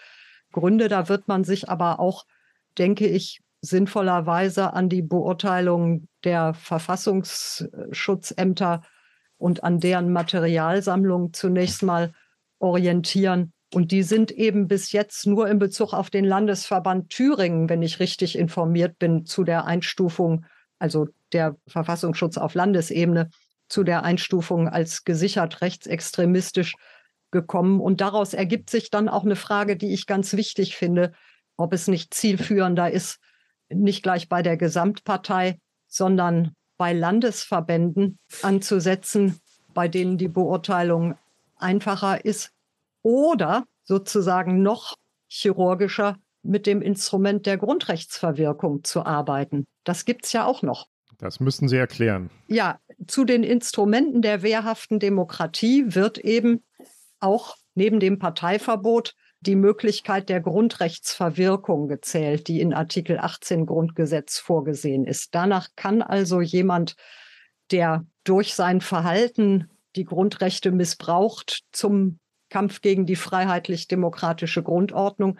Gründe, da wird man sich aber auch, denke ich, sinnvollerweise an die Beurteilung der Verfassungsschutzämter und an deren Materialsammlung zunächst mal orientieren. Und die sind eben bis jetzt nur in Bezug auf den Landesverband Thüringen, wenn ich richtig informiert bin, zu der Einstufung, also der Verfassungsschutz auf Landesebene, zu der Einstufung als gesichert rechtsextremistisch gekommen. Und daraus ergibt sich dann auch eine Frage, die ich ganz wichtig finde, ob es nicht zielführender ist, nicht gleich bei der Gesamtpartei, sondern bei Landesverbänden anzusetzen, bei denen die Beurteilung einfacher ist oder sozusagen noch chirurgischer mit dem Instrument der Grundrechtsverwirkung zu arbeiten. Das gibt es ja auch noch. Das müssen Sie erklären. Ja, zu den Instrumenten der wehrhaften Demokratie wird eben auch neben dem Parteiverbot die Möglichkeit der Grundrechtsverwirkung gezählt, die in Artikel 18 Grundgesetz vorgesehen ist. Danach kann also jemand, der durch sein Verhalten die Grundrechte missbraucht zum Kampf gegen die freiheitlich-demokratische Grundordnung.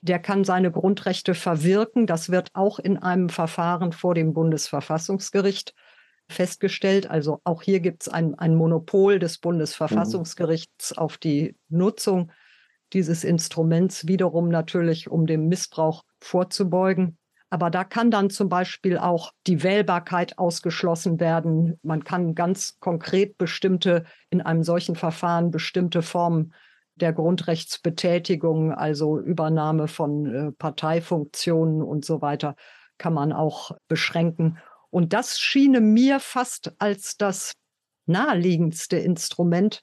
Der kann seine Grundrechte verwirken. Das wird auch in einem Verfahren vor dem Bundesverfassungsgericht festgestellt. Also auch hier gibt es ein, ein Monopol des Bundesverfassungsgerichts auf die Nutzung dieses Instruments, wiederum natürlich, um dem Missbrauch vorzubeugen. Aber da kann dann zum Beispiel auch die Wählbarkeit ausgeschlossen werden. Man kann ganz konkret bestimmte, in einem solchen Verfahren bestimmte Formen der Grundrechtsbetätigung, also Übernahme von äh, Parteifunktionen und so weiter, kann man auch beschränken. Und das schiene mir fast als das naheliegendste Instrument,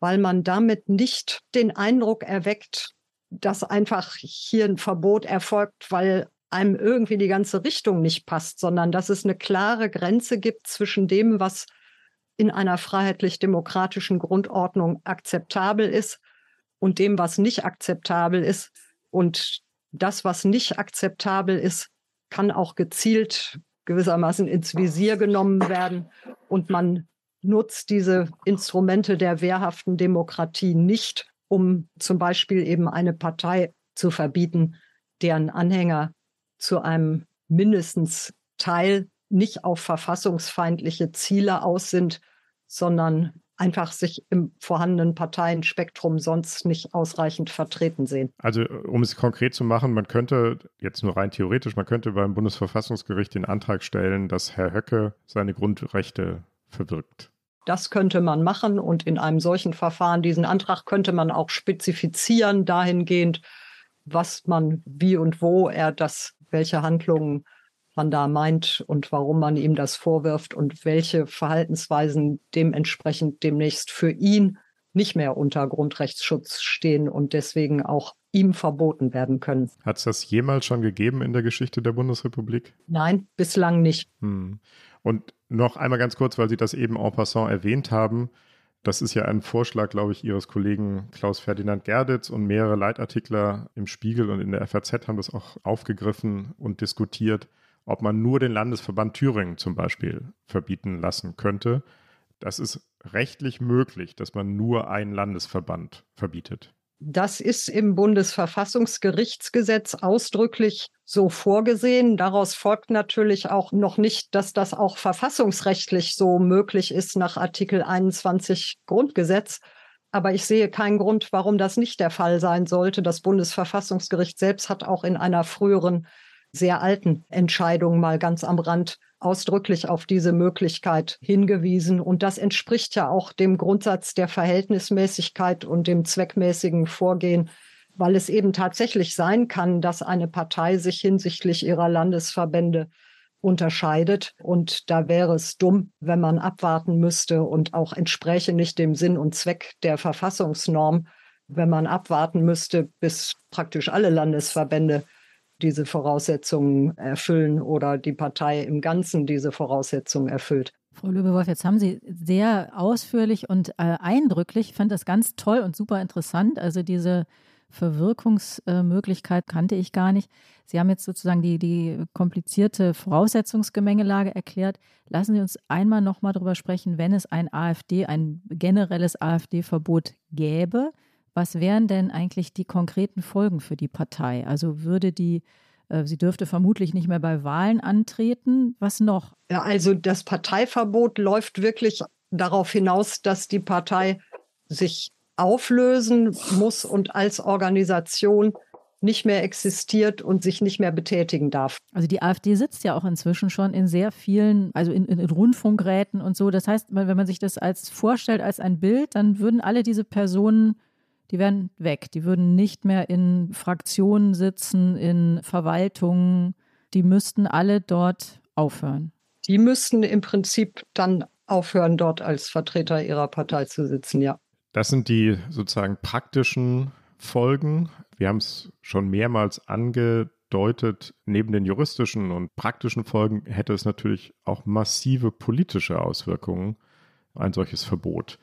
weil man damit nicht den Eindruck erweckt, dass einfach hier ein Verbot erfolgt, weil einem irgendwie die ganze Richtung nicht passt, sondern dass es eine klare Grenze gibt zwischen dem, was in einer freiheitlich-demokratischen Grundordnung akzeptabel ist und dem, was nicht akzeptabel ist. Und das, was nicht akzeptabel ist, kann auch gezielt gewissermaßen ins Visier genommen werden. Und man nutzt diese Instrumente der wehrhaften Demokratie nicht, um zum Beispiel eben eine Partei zu verbieten, deren Anhänger zu einem mindestens Teil nicht auf verfassungsfeindliche Ziele aus sind, sondern einfach sich im vorhandenen Parteienspektrum sonst nicht ausreichend vertreten sehen. Also um es konkret zu machen, man könnte jetzt nur rein theoretisch, man könnte beim Bundesverfassungsgericht den Antrag stellen, dass Herr Höcke seine Grundrechte verwirkt. Das könnte man machen und in einem solchen Verfahren diesen Antrag könnte man auch spezifizieren dahingehend, was man wie und wo er das welche Handlungen man da meint und warum man ihm das vorwirft und welche Verhaltensweisen dementsprechend demnächst für ihn nicht mehr unter Grundrechtsschutz stehen und deswegen auch ihm verboten werden können. Hat es das jemals schon gegeben in der Geschichte der Bundesrepublik? Nein, bislang nicht. Hm. Und noch einmal ganz kurz, weil Sie das eben en passant erwähnt haben. Das ist ja ein Vorschlag, glaube ich, Ihres Kollegen Klaus Ferdinand Gerditz und mehrere Leitartikler im Spiegel und in der FAZ haben das auch aufgegriffen und diskutiert, ob man nur den Landesverband Thüringen zum Beispiel verbieten lassen könnte. Das ist rechtlich möglich, dass man nur einen Landesverband verbietet. Das ist im Bundesverfassungsgerichtsgesetz ausdrücklich so vorgesehen. Daraus folgt natürlich auch noch nicht, dass das auch verfassungsrechtlich so möglich ist nach Artikel 21 Grundgesetz. Aber ich sehe keinen Grund, warum das nicht der Fall sein sollte. Das Bundesverfassungsgericht selbst hat auch in einer früheren, sehr alten Entscheidung mal ganz am Rand ausdrücklich auf diese Möglichkeit hingewiesen. Und das entspricht ja auch dem Grundsatz der Verhältnismäßigkeit und dem zweckmäßigen Vorgehen, weil es eben tatsächlich sein kann, dass eine Partei sich hinsichtlich ihrer Landesverbände unterscheidet. Und da wäre es dumm, wenn man abwarten müsste und auch entspräche nicht dem Sinn und Zweck der Verfassungsnorm, wenn man abwarten müsste, bis praktisch alle Landesverbände diese Voraussetzungen erfüllen oder die Partei im Ganzen diese Voraussetzungen erfüllt. Frau Löbewolf, jetzt haben Sie sehr ausführlich und äh, eindrücklich, ich fand das ganz toll und super interessant, also diese Verwirkungsmöglichkeit kannte ich gar nicht. Sie haben jetzt sozusagen die, die komplizierte Voraussetzungsgemengelage erklärt. Lassen Sie uns einmal noch mal darüber sprechen, wenn es ein AfD, ein generelles AfD-Verbot gäbe. Was wären denn eigentlich die konkreten Folgen für die Partei? Also würde die, äh, sie dürfte vermutlich nicht mehr bei Wahlen antreten. Was noch? Ja, also das Parteiverbot läuft wirklich darauf hinaus, dass die Partei sich auflösen muss und als Organisation nicht mehr existiert und sich nicht mehr betätigen darf. Also die AfD sitzt ja auch inzwischen schon in sehr vielen, also in, in, Rundfunkräten und so. Das heißt, wenn man sich das als vorstellt als ein Bild, dann würden alle diese Personen, die wären weg. Die würden nicht mehr in Fraktionen sitzen, in Verwaltungen. Die müssten alle dort aufhören. Die müssten im Prinzip dann aufhören, dort als Vertreter ihrer Partei zu sitzen, ja. Das sind die sozusagen praktischen Folgen. Wir haben es schon mehrmals angedeutet. Neben den juristischen und praktischen Folgen hätte es natürlich auch massive politische Auswirkungen, ein solches Verbot.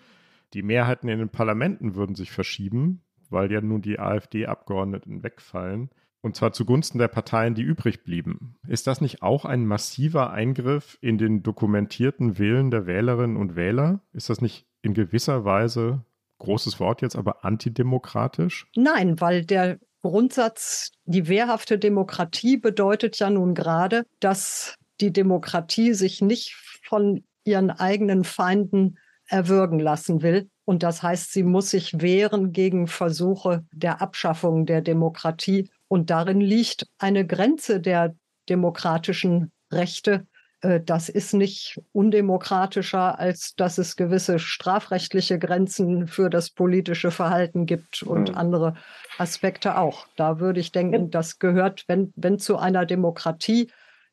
Die Mehrheiten in den Parlamenten würden sich verschieben, weil ja nun die AfD-Abgeordneten wegfallen. Und zwar zugunsten der Parteien, die übrig blieben. Ist das nicht auch ein massiver Eingriff in den dokumentierten Willen der Wählerinnen und Wähler? Ist das nicht in gewisser Weise großes Wort jetzt, aber antidemokratisch? Nein, weil der Grundsatz, die wehrhafte Demokratie bedeutet ja nun gerade, dass die Demokratie sich nicht von ihren eigenen Feinden erwürgen lassen will. Und das heißt, sie muss sich wehren gegen Versuche der Abschaffung der Demokratie. Und darin liegt eine Grenze der demokratischen Rechte, äh, das ist nicht undemokratischer, als dass es gewisse strafrechtliche Grenzen für das politische Verhalten gibt und mhm. andere Aspekte auch. Da würde ich denken, das gehört, wenn, wenn zu einer Demokratie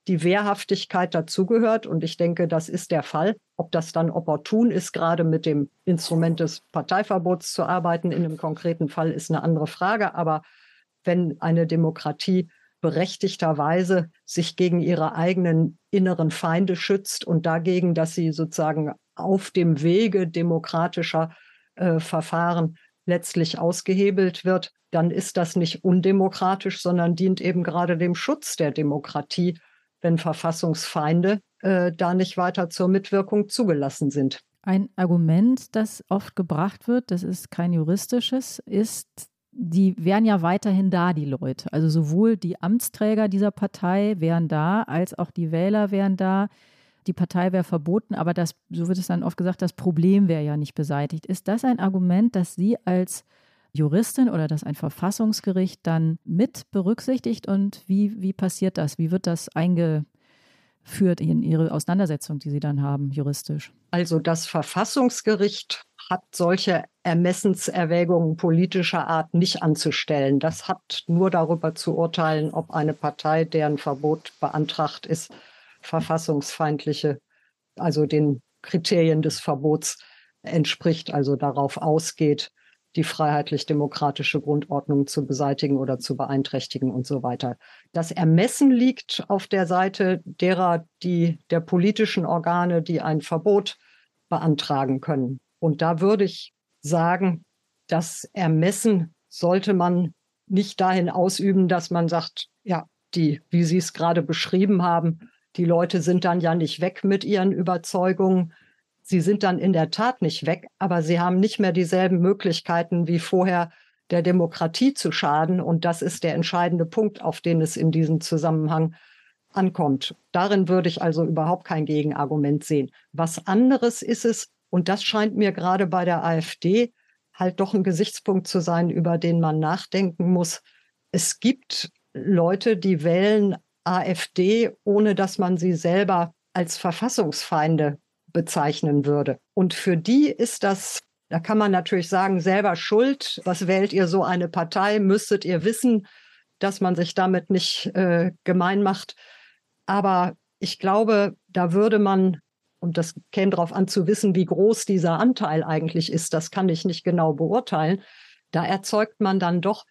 die Wehrhaftigkeit dazugehört. Und ich denke, das ist der Fall. Ob das dann opportun ist, gerade mit dem Instrument des Parteiverbots zu arbeiten in einem konkreten Fall, ist eine andere Frage. Aber wenn eine Demokratie berechtigterweise sich gegen ihre eigenen inneren Feinde schützt und dagegen, dass sie sozusagen auf dem Wege demokratischer äh, Verfahren letztlich ausgehebelt wird, dann ist das nicht undemokratisch, sondern dient eben gerade dem Schutz der Demokratie, wenn Verfassungsfeinde äh, da nicht weiter zur Mitwirkung zugelassen sind. Ein Argument, das oft gebracht wird, das ist kein juristisches, ist, die wären ja weiterhin da, die Leute. Also sowohl die Amtsträger dieser Partei wären da, als auch die Wähler wären da. Die Partei wäre verboten, aber das, so wird es dann oft gesagt, das Problem wäre ja nicht beseitigt. Ist das ein Argument, das Sie als Juristin oder das ein Verfassungsgericht dann mit berücksichtigt und wie, wie passiert das? Wie wird das eingeführt in Ihre Auseinandersetzung, die Sie dann haben, juristisch? Also das Verfassungsgericht hat solche Ermessenserwägungen politischer Art nicht anzustellen. Das hat nur darüber zu urteilen, ob eine Partei, deren Verbot beantragt ist, verfassungsfeindliche, also den Kriterien des Verbots entspricht, also darauf ausgeht, die freiheitlich-demokratische Grundordnung zu beseitigen oder zu beeinträchtigen und so weiter. Das Ermessen liegt auf der Seite derer, die der politischen Organe, die ein Verbot beantragen können. Und da würde ich sagen, das Ermessen sollte man nicht dahin ausüben, dass man sagt, ja, die, wie Sie es gerade beschrieben haben, die Leute sind dann ja nicht weg mit ihren Überzeugungen. Sie sind dann in der Tat nicht weg, aber sie haben nicht mehr dieselben Möglichkeiten wie vorher, der Demokratie zu schaden. Und das ist der entscheidende Punkt, auf den es in diesem Zusammenhang ankommt. Darin würde ich also überhaupt kein Gegenargument sehen. Was anderes ist es, und das scheint mir gerade bei der AfD halt doch ein Gesichtspunkt zu sein, über den man nachdenken muss. Es gibt Leute, die wählen AfD, ohne dass man sie selber als Verfassungsfeinde bezeichnen würde. Und für die ist das, da kann man natürlich sagen, selber schuld. Was wählt ihr so eine Partei? Müsstet ihr wissen, dass man sich damit nicht äh, gemein macht. Aber ich glaube, da würde man und das käme darauf an zu wissen, wie groß dieser Anteil eigentlich ist. Das kann ich nicht genau beurteilen. Da erzeugt man dann doch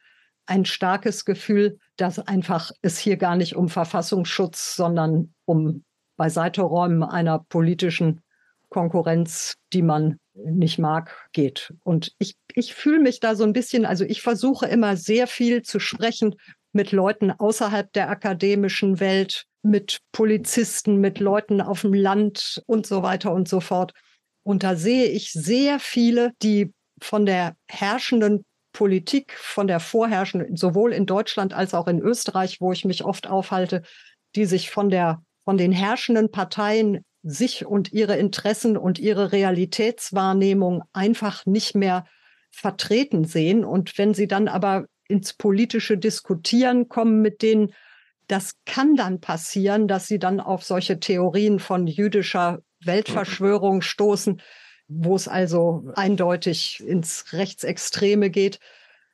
ein starkes Gefühl, dass einfach es hier gar nicht um Verfassungsschutz, sondern um Beiseiteräumen einer politischen Konkurrenz, die man nicht mag, geht. Und ich, ich fühle mich da so ein bisschen, also ich versuche immer sehr viel zu sprechen mit Leuten außerhalb der akademischen Welt, mit Polizisten, mit Leuten auf dem Land und so weiter und so fort. Und da sehe ich sehr viele, die von der herrschenden Politik, von der vorherrschenden, sowohl in Deutschland als auch in Österreich, wo ich mich oft aufhalte, die sich von der, von den herrschenden Parteien sich und ihre Interessen und ihre Realitätswahrnehmung einfach nicht mehr vertreten sehen. Und wenn sie dann aber ins politische Diskutieren kommen mit denen, das kann dann passieren, dass sie dann auf solche Theorien von jüdischer Weltverschwörung stoßen, wo es also eindeutig ins Rechtsextreme geht.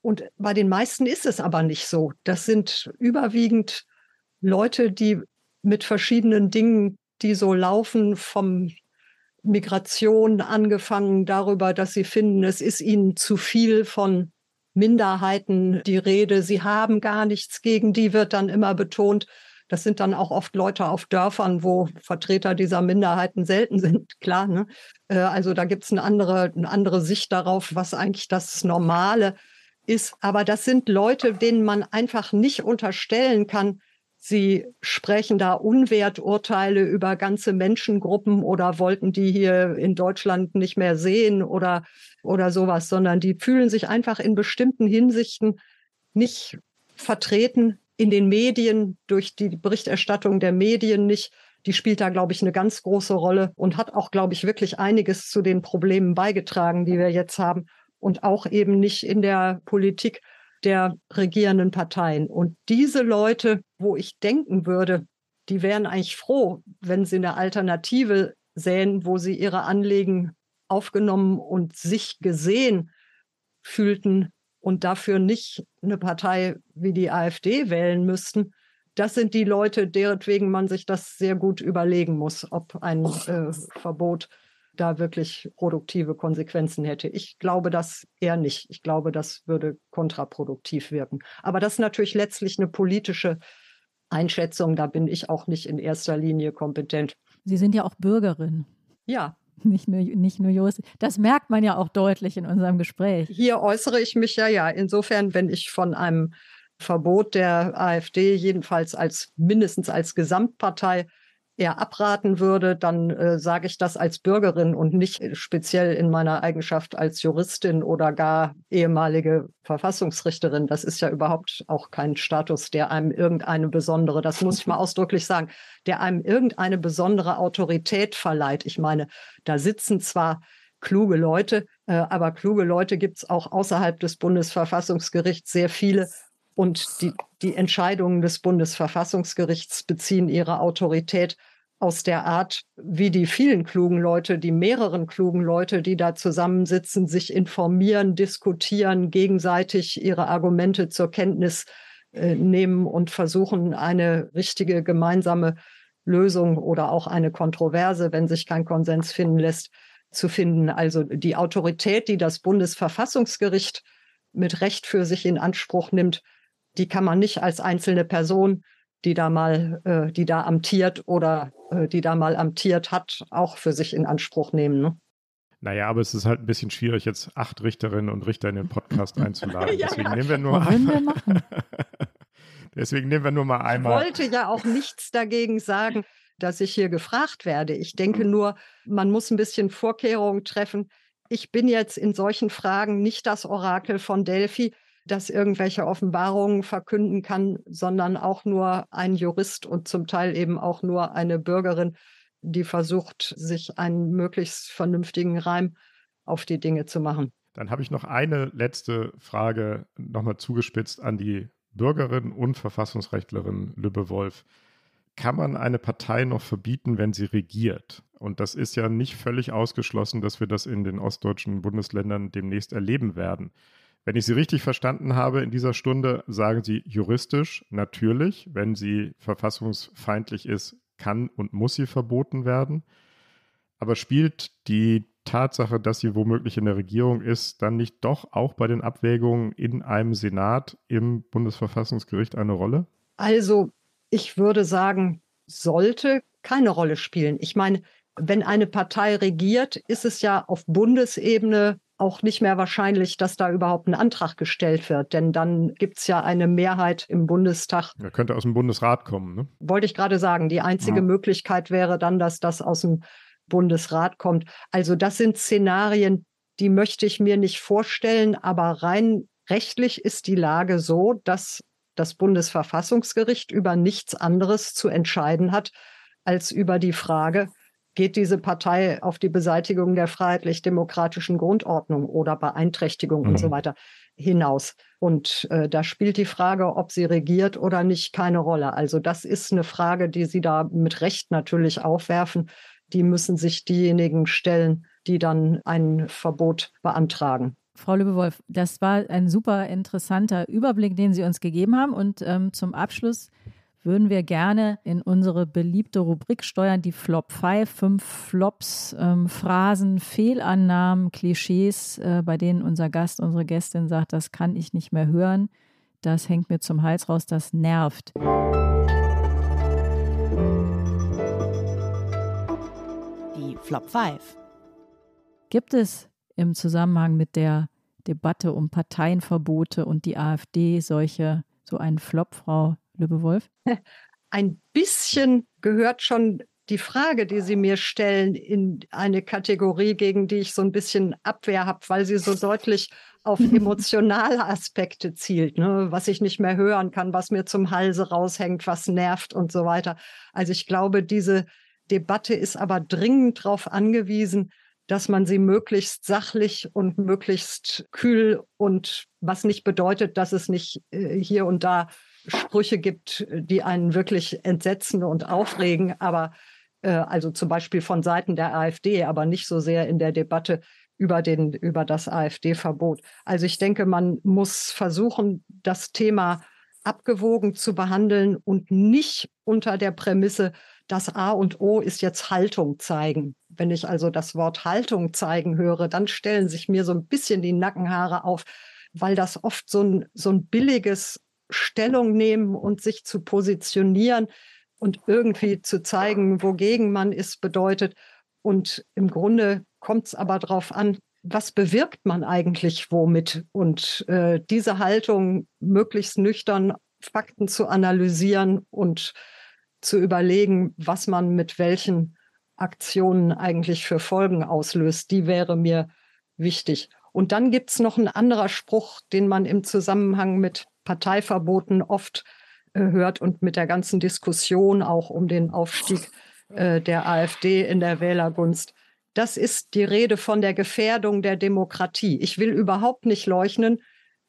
Und bei den meisten ist es aber nicht so. Das sind überwiegend Leute, die mit verschiedenen Dingen, die so laufen, vom Migration angefangen darüber, dass sie finden, es ist ihnen zu viel von Minderheiten die Rede. Sie haben gar nichts gegen die, wird dann immer betont. Das sind dann auch oft Leute auf Dörfern, wo Vertreter dieser Minderheiten selten sind, klar. Ne? Äh, also da gibt es eine andere, eine andere Sicht darauf, was eigentlich das Normale ist. Aber das sind Leute, denen man einfach nicht unterstellen kann, Sie sprechen da Unwerturteile über ganze Menschengruppen oder wollten die hier in Deutschland nicht mehr sehen oder, oder sowas, sondern die fühlen sich einfach in bestimmten Hinsichten nicht vertreten, in den Medien, durch die Berichterstattung der Medien nicht. Die spielt da, glaube ich, eine ganz große Rolle und hat auch, glaube ich, wirklich einiges zu den Problemen beigetragen, die wir jetzt haben. Und auch eben nicht in der Politik der regierenden Parteien. Und diese Leute, wo ich denken würde, die wären eigentlich froh, wenn sie eine Alternative sähen, wo sie ihre Anliegen aufgenommen und sich gesehen fühlten, und dafür nicht eine Partei wie die AfD wählen müssten, das sind die Leute, deretwegen man sich das sehr gut überlegen muss, ob ein äh, Verbot da wirklich produktive Konsequenzen hätte. Ich glaube das eher nicht. Ich glaube, das würde kontraproduktiv wirken. Aber das ist natürlich letztlich eine politische Einschätzung. Da bin ich auch nicht in erster Linie kompetent. Sie sind ja auch Bürgerin. Ja, nicht nur, nicht nur Jost. Das merkt man ja auch deutlich in unserem Gespräch. Hier äußere ich mich ja, ja. Insofern, wenn ich von einem Verbot der AfD jedenfalls als mindestens als Gesamtpartei eher abraten würde, dann äh, sage ich das als Bürgerin und nicht speziell in meiner Eigenschaft als Juristin oder gar ehemalige Verfassungsrichterin. Das ist ja überhaupt auch kein Status, der einem irgendeine besondere, das muss ich mal ausdrücklich sagen, der einem irgendeine besondere Autorität verleiht. Ich meine, da sitzen zwar kluge Leute, äh, aber kluge Leute gibt es auch außerhalb des Bundesverfassungsgerichts sehr viele und die, die Entscheidungen des Bundesverfassungsgerichts beziehen ihre Autorität aus der Art, wie die vielen klugen Leute, die mehreren klugen Leute, die da zusammensitzen, sich informieren, diskutieren, gegenseitig ihre Argumente zur Kenntnis äh, nehmen und versuchen, eine richtige gemeinsame Lösung oder auch eine Kontroverse, wenn sich kein Konsens finden lässt, zu finden. Also die Autorität, die das Bundesverfassungsgericht mit Recht für sich in Anspruch nimmt, die kann man nicht als einzelne Person, die da mal, äh, die da amtiert oder äh, die da mal amtiert hat, auch für sich in Anspruch nehmen. Ne? Naja, aber es ist halt ein bisschen schwierig, jetzt acht Richterinnen und Richter in den Podcast einzuladen. ja, Deswegen nehmen wir nur einmal. Wir Deswegen nehmen wir nur mal einmal. Ich wollte ja auch nichts dagegen sagen, dass ich hier gefragt werde. Ich denke nur, man muss ein bisschen Vorkehrungen treffen. Ich bin jetzt in solchen Fragen nicht das Orakel von Delphi das irgendwelche Offenbarungen verkünden kann, sondern auch nur ein Jurist und zum Teil eben auch nur eine Bürgerin, die versucht, sich einen möglichst vernünftigen Reim auf die Dinge zu machen. Dann habe ich noch eine letzte Frage nochmal zugespitzt an die Bürgerin und Verfassungsrechtlerin Lübbe Wolf. Kann man eine Partei noch verbieten, wenn sie regiert? Und das ist ja nicht völlig ausgeschlossen, dass wir das in den ostdeutschen Bundesländern demnächst erleben werden. Wenn ich Sie richtig verstanden habe, in dieser Stunde sagen Sie juristisch natürlich, wenn sie verfassungsfeindlich ist, kann und muss sie verboten werden. Aber spielt die Tatsache, dass sie womöglich in der Regierung ist, dann nicht doch auch bei den Abwägungen in einem Senat im Bundesverfassungsgericht eine Rolle? Also ich würde sagen, sollte keine Rolle spielen. Ich meine, wenn eine Partei regiert, ist es ja auf Bundesebene auch nicht mehr wahrscheinlich, dass da überhaupt ein Antrag gestellt wird. Denn dann gibt es ja eine Mehrheit im Bundestag. Er könnte aus dem Bundesrat kommen. Ne? Wollte ich gerade sagen. Die einzige ja. Möglichkeit wäre dann, dass das aus dem Bundesrat kommt. Also das sind Szenarien, die möchte ich mir nicht vorstellen. Aber rein rechtlich ist die Lage so, dass das Bundesverfassungsgericht über nichts anderes zu entscheiden hat als über die Frage, geht diese Partei auf die Beseitigung der freiheitlich-demokratischen Grundordnung oder Beeinträchtigung mhm. und so mhm. weiter hinaus. Und äh, da spielt die Frage, ob sie regiert oder nicht, keine Rolle. Also das ist eine Frage, die Sie da mit Recht natürlich aufwerfen. Die müssen sich diejenigen stellen, die dann ein Verbot beantragen. Frau Lübewolf, das war ein super interessanter Überblick, den Sie uns gegeben haben. Und ähm, zum Abschluss würden wir gerne in unsere beliebte Rubrik steuern, die Flop 5, fünf Flops, ähm, Phrasen, Fehlannahmen, Klischees, äh, bei denen unser Gast, unsere Gästin sagt, das kann ich nicht mehr hören, das hängt mir zum Hals raus, das nervt. Die Flop 5. Gibt es im Zusammenhang mit der Debatte um Parteienverbote und die AfD solche, so einen Flop, Frau Löbewolf? Ein bisschen gehört schon die Frage, die Sie mir stellen, in eine Kategorie, gegen die ich so ein bisschen Abwehr habe, weil sie so deutlich auf emotionale Aspekte zielt, ne? was ich nicht mehr hören kann, was mir zum Halse raushängt, was nervt und so weiter. Also ich glaube, diese Debatte ist aber dringend darauf angewiesen, dass man sie möglichst sachlich und möglichst kühl und was nicht bedeutet, dass es nicht äh, hier und da Sprüche gibt, die einen wirklich entsetzen und aufregen, aber äh, also zum Beispiel von Seiten der AfD, aber nicht so sehr in der Debatte über, den, über das AfD-Verbot. Also ich denke, man muss versuchen, das Thema abgewogen zu behandeln und nicht unter der Prämisse, das A und O ist jetzt Haltung zeigen. Wenn ich also das Wort Haltung zeigen höre, dann stellen sich mir so ein bisschen die Nackenhaare auf, weil das oft so ein, so ein billiges Stellung nehmen und sich zu positionieren und irgendwie zu zeigen, wogegen man ist, bedeutet. Und im Grunde kommt es aber darauf an, was bewirkt man eigentlich womit? Und äh, diese Haltung möglichst nüchtern Fakten zu analysieren und zu überlegen, was man mit welchen Aktionen eigentlich für Folgen auslöst, die wäre mir wichtig. Und dann gibt es noch einen anderer Spruch, den man im Zusammenhang mit Parteiverboten oft äh, hört und mit der ganzen Diskussion auch um den Aufstieg äh, der AfD in der Wählergunst. Das ist die Rede von der Gefährdung der Demokratie. Ich will überhaupt nicht leugnen,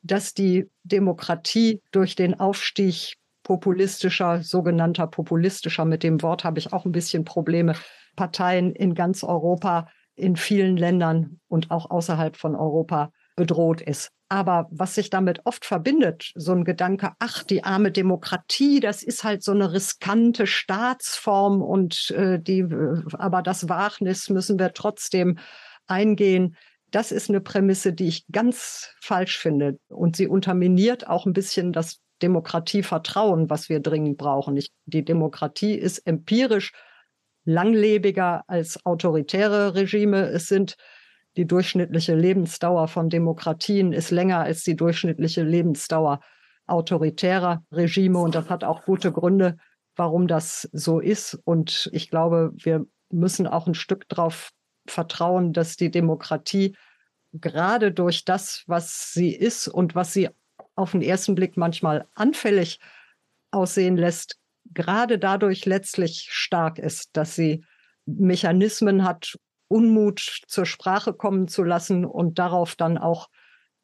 dass die Demokratie durch den Aufstieg populistischer, sogenannter populistischer, mit dem Wort habe ich auch ein bisschen Probleme, Parteien in ganz Europa, in vielen Ländern und auch außerhalb von Europa bedroht ist. Aber was sich damit oft verbindet, so ein Gedanke, ach, die arme Demokratie, das ist halt so eine riskante Staatsform und äh, die, äh, aber das Wagnis müssen wir trotzdem eingehen. Das ist eine Prämisse, die ich ganz falsch finde. Und sie unterminiert auch ein bisschen das Demokratievertrauen, was wir dringend brauchen. Ich, die Demokratie ist empirisch langlebiger als autoritäre Regime. Es sind die durchschnittliche Lebensdauer von Demokratien ist länger als die durchschnittliche Lebensdauer autoritärer Regime. Und das hat auch gute Gründe, warum das so ist. Und ich glaube, wir müssen auch ein Stück darauf vertrauen, dass die Demokratie gerade durch das, was sie ist und was sie auf den ersten Blick manchmal anfällig aussehen lässt, gerade dadurch letztlich stark ist, dass sie Mechanismen hat, Unmut zur Sprache kommen zu lassen und darauf dann auch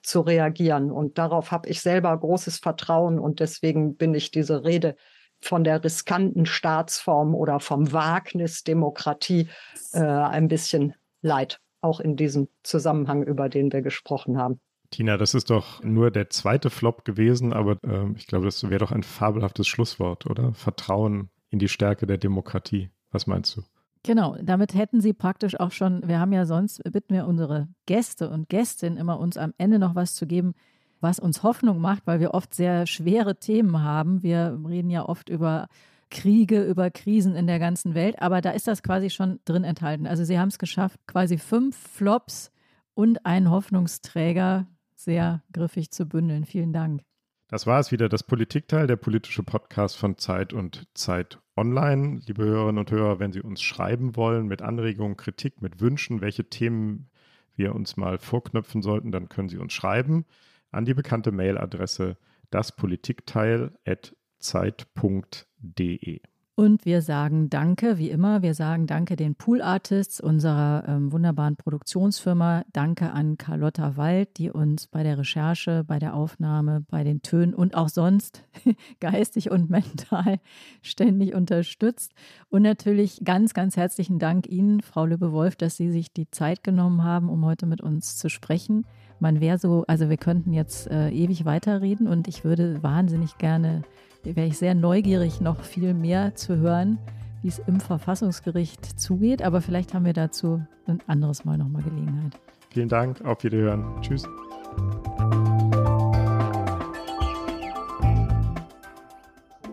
zu reagieren. Und darauf habe ich selber großes Vertrauen und deswegen bin ich diese Rede von der riskanten Staatsform oder vom Wagnis Demokratie äh, ein bisschen leid, auch in diesem Zusammenhang, über den wir gesprochen haben. Tina, das ist doch nur der zweite Flop gewesen, aber äh, ich glaube, das wäre doch ein fabelhaftes Schlusswort, oder? Vertrauen in die Stärke der Demokratie. Was meinst du? Genau, damit hätten Sie praktisch auch schon, wir haben ja sonst, bitten wir unsere Gäste und Gästinnen immer uns am Ende noch was zu geben, was uns Hoffnung macht, weil wir oft sehr schwere Themen haben. Wir reden ja oft über Kriege, über Krisen in der ganzen Welt, aber da ist das quasi schon drin enthalten. Also Sie haben es geschafft, quasi fünf Flops und einen Hoffnungsträger sehr griffig zu bündeln. Vielen Dank. Das war es wieder, das Politikteil, der politische Podcast von Zeit und Zeit Online. Liebe Hörerinnen und Hörer, wenn Sie uns schreiben wollen mit Anregungen, Kritik, mit Wünschen, welche Themen wir uns mal vorknöpfen sollten, dann können Sie uns schreiben an die bekannte Mailadresse daspolitikteil.zeit.de. Und wir sagen Danke, wie immer. Wir sagen Danke den Pool Artists, unserer ähm, wunderbaren Produktionsfirma. Danke an Carlotta Wald, die uns bei der Recherche, bei der Aufnahme, bei den Tönen und auch sonst geistig und mental ständig unterstützt. Und natürlich ganz, ganz herzlichen Dank Ihnen, Frau Lübbe-Wolf, dass Sie sich die Zeit genommen haben, um heute mit uns zu sprechen. Man wäre so, also wir könnten jetzt äh, ewig weiterreden und ich würde wahnsinnig gerne wäre ich sehr neugierig, noch viel mehr zu hören, wie es im Verfassungsgericht zugeht. Aber vielleicht haben wir dazu ein anderes Mal nochmal Gelegenheit. Vielen Dank, auf Wiederhören. Tschüss.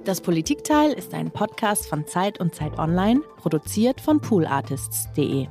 Das Politikteil ist ein Podcast von Zeit und Zeit Online, produziert von poolartists.de.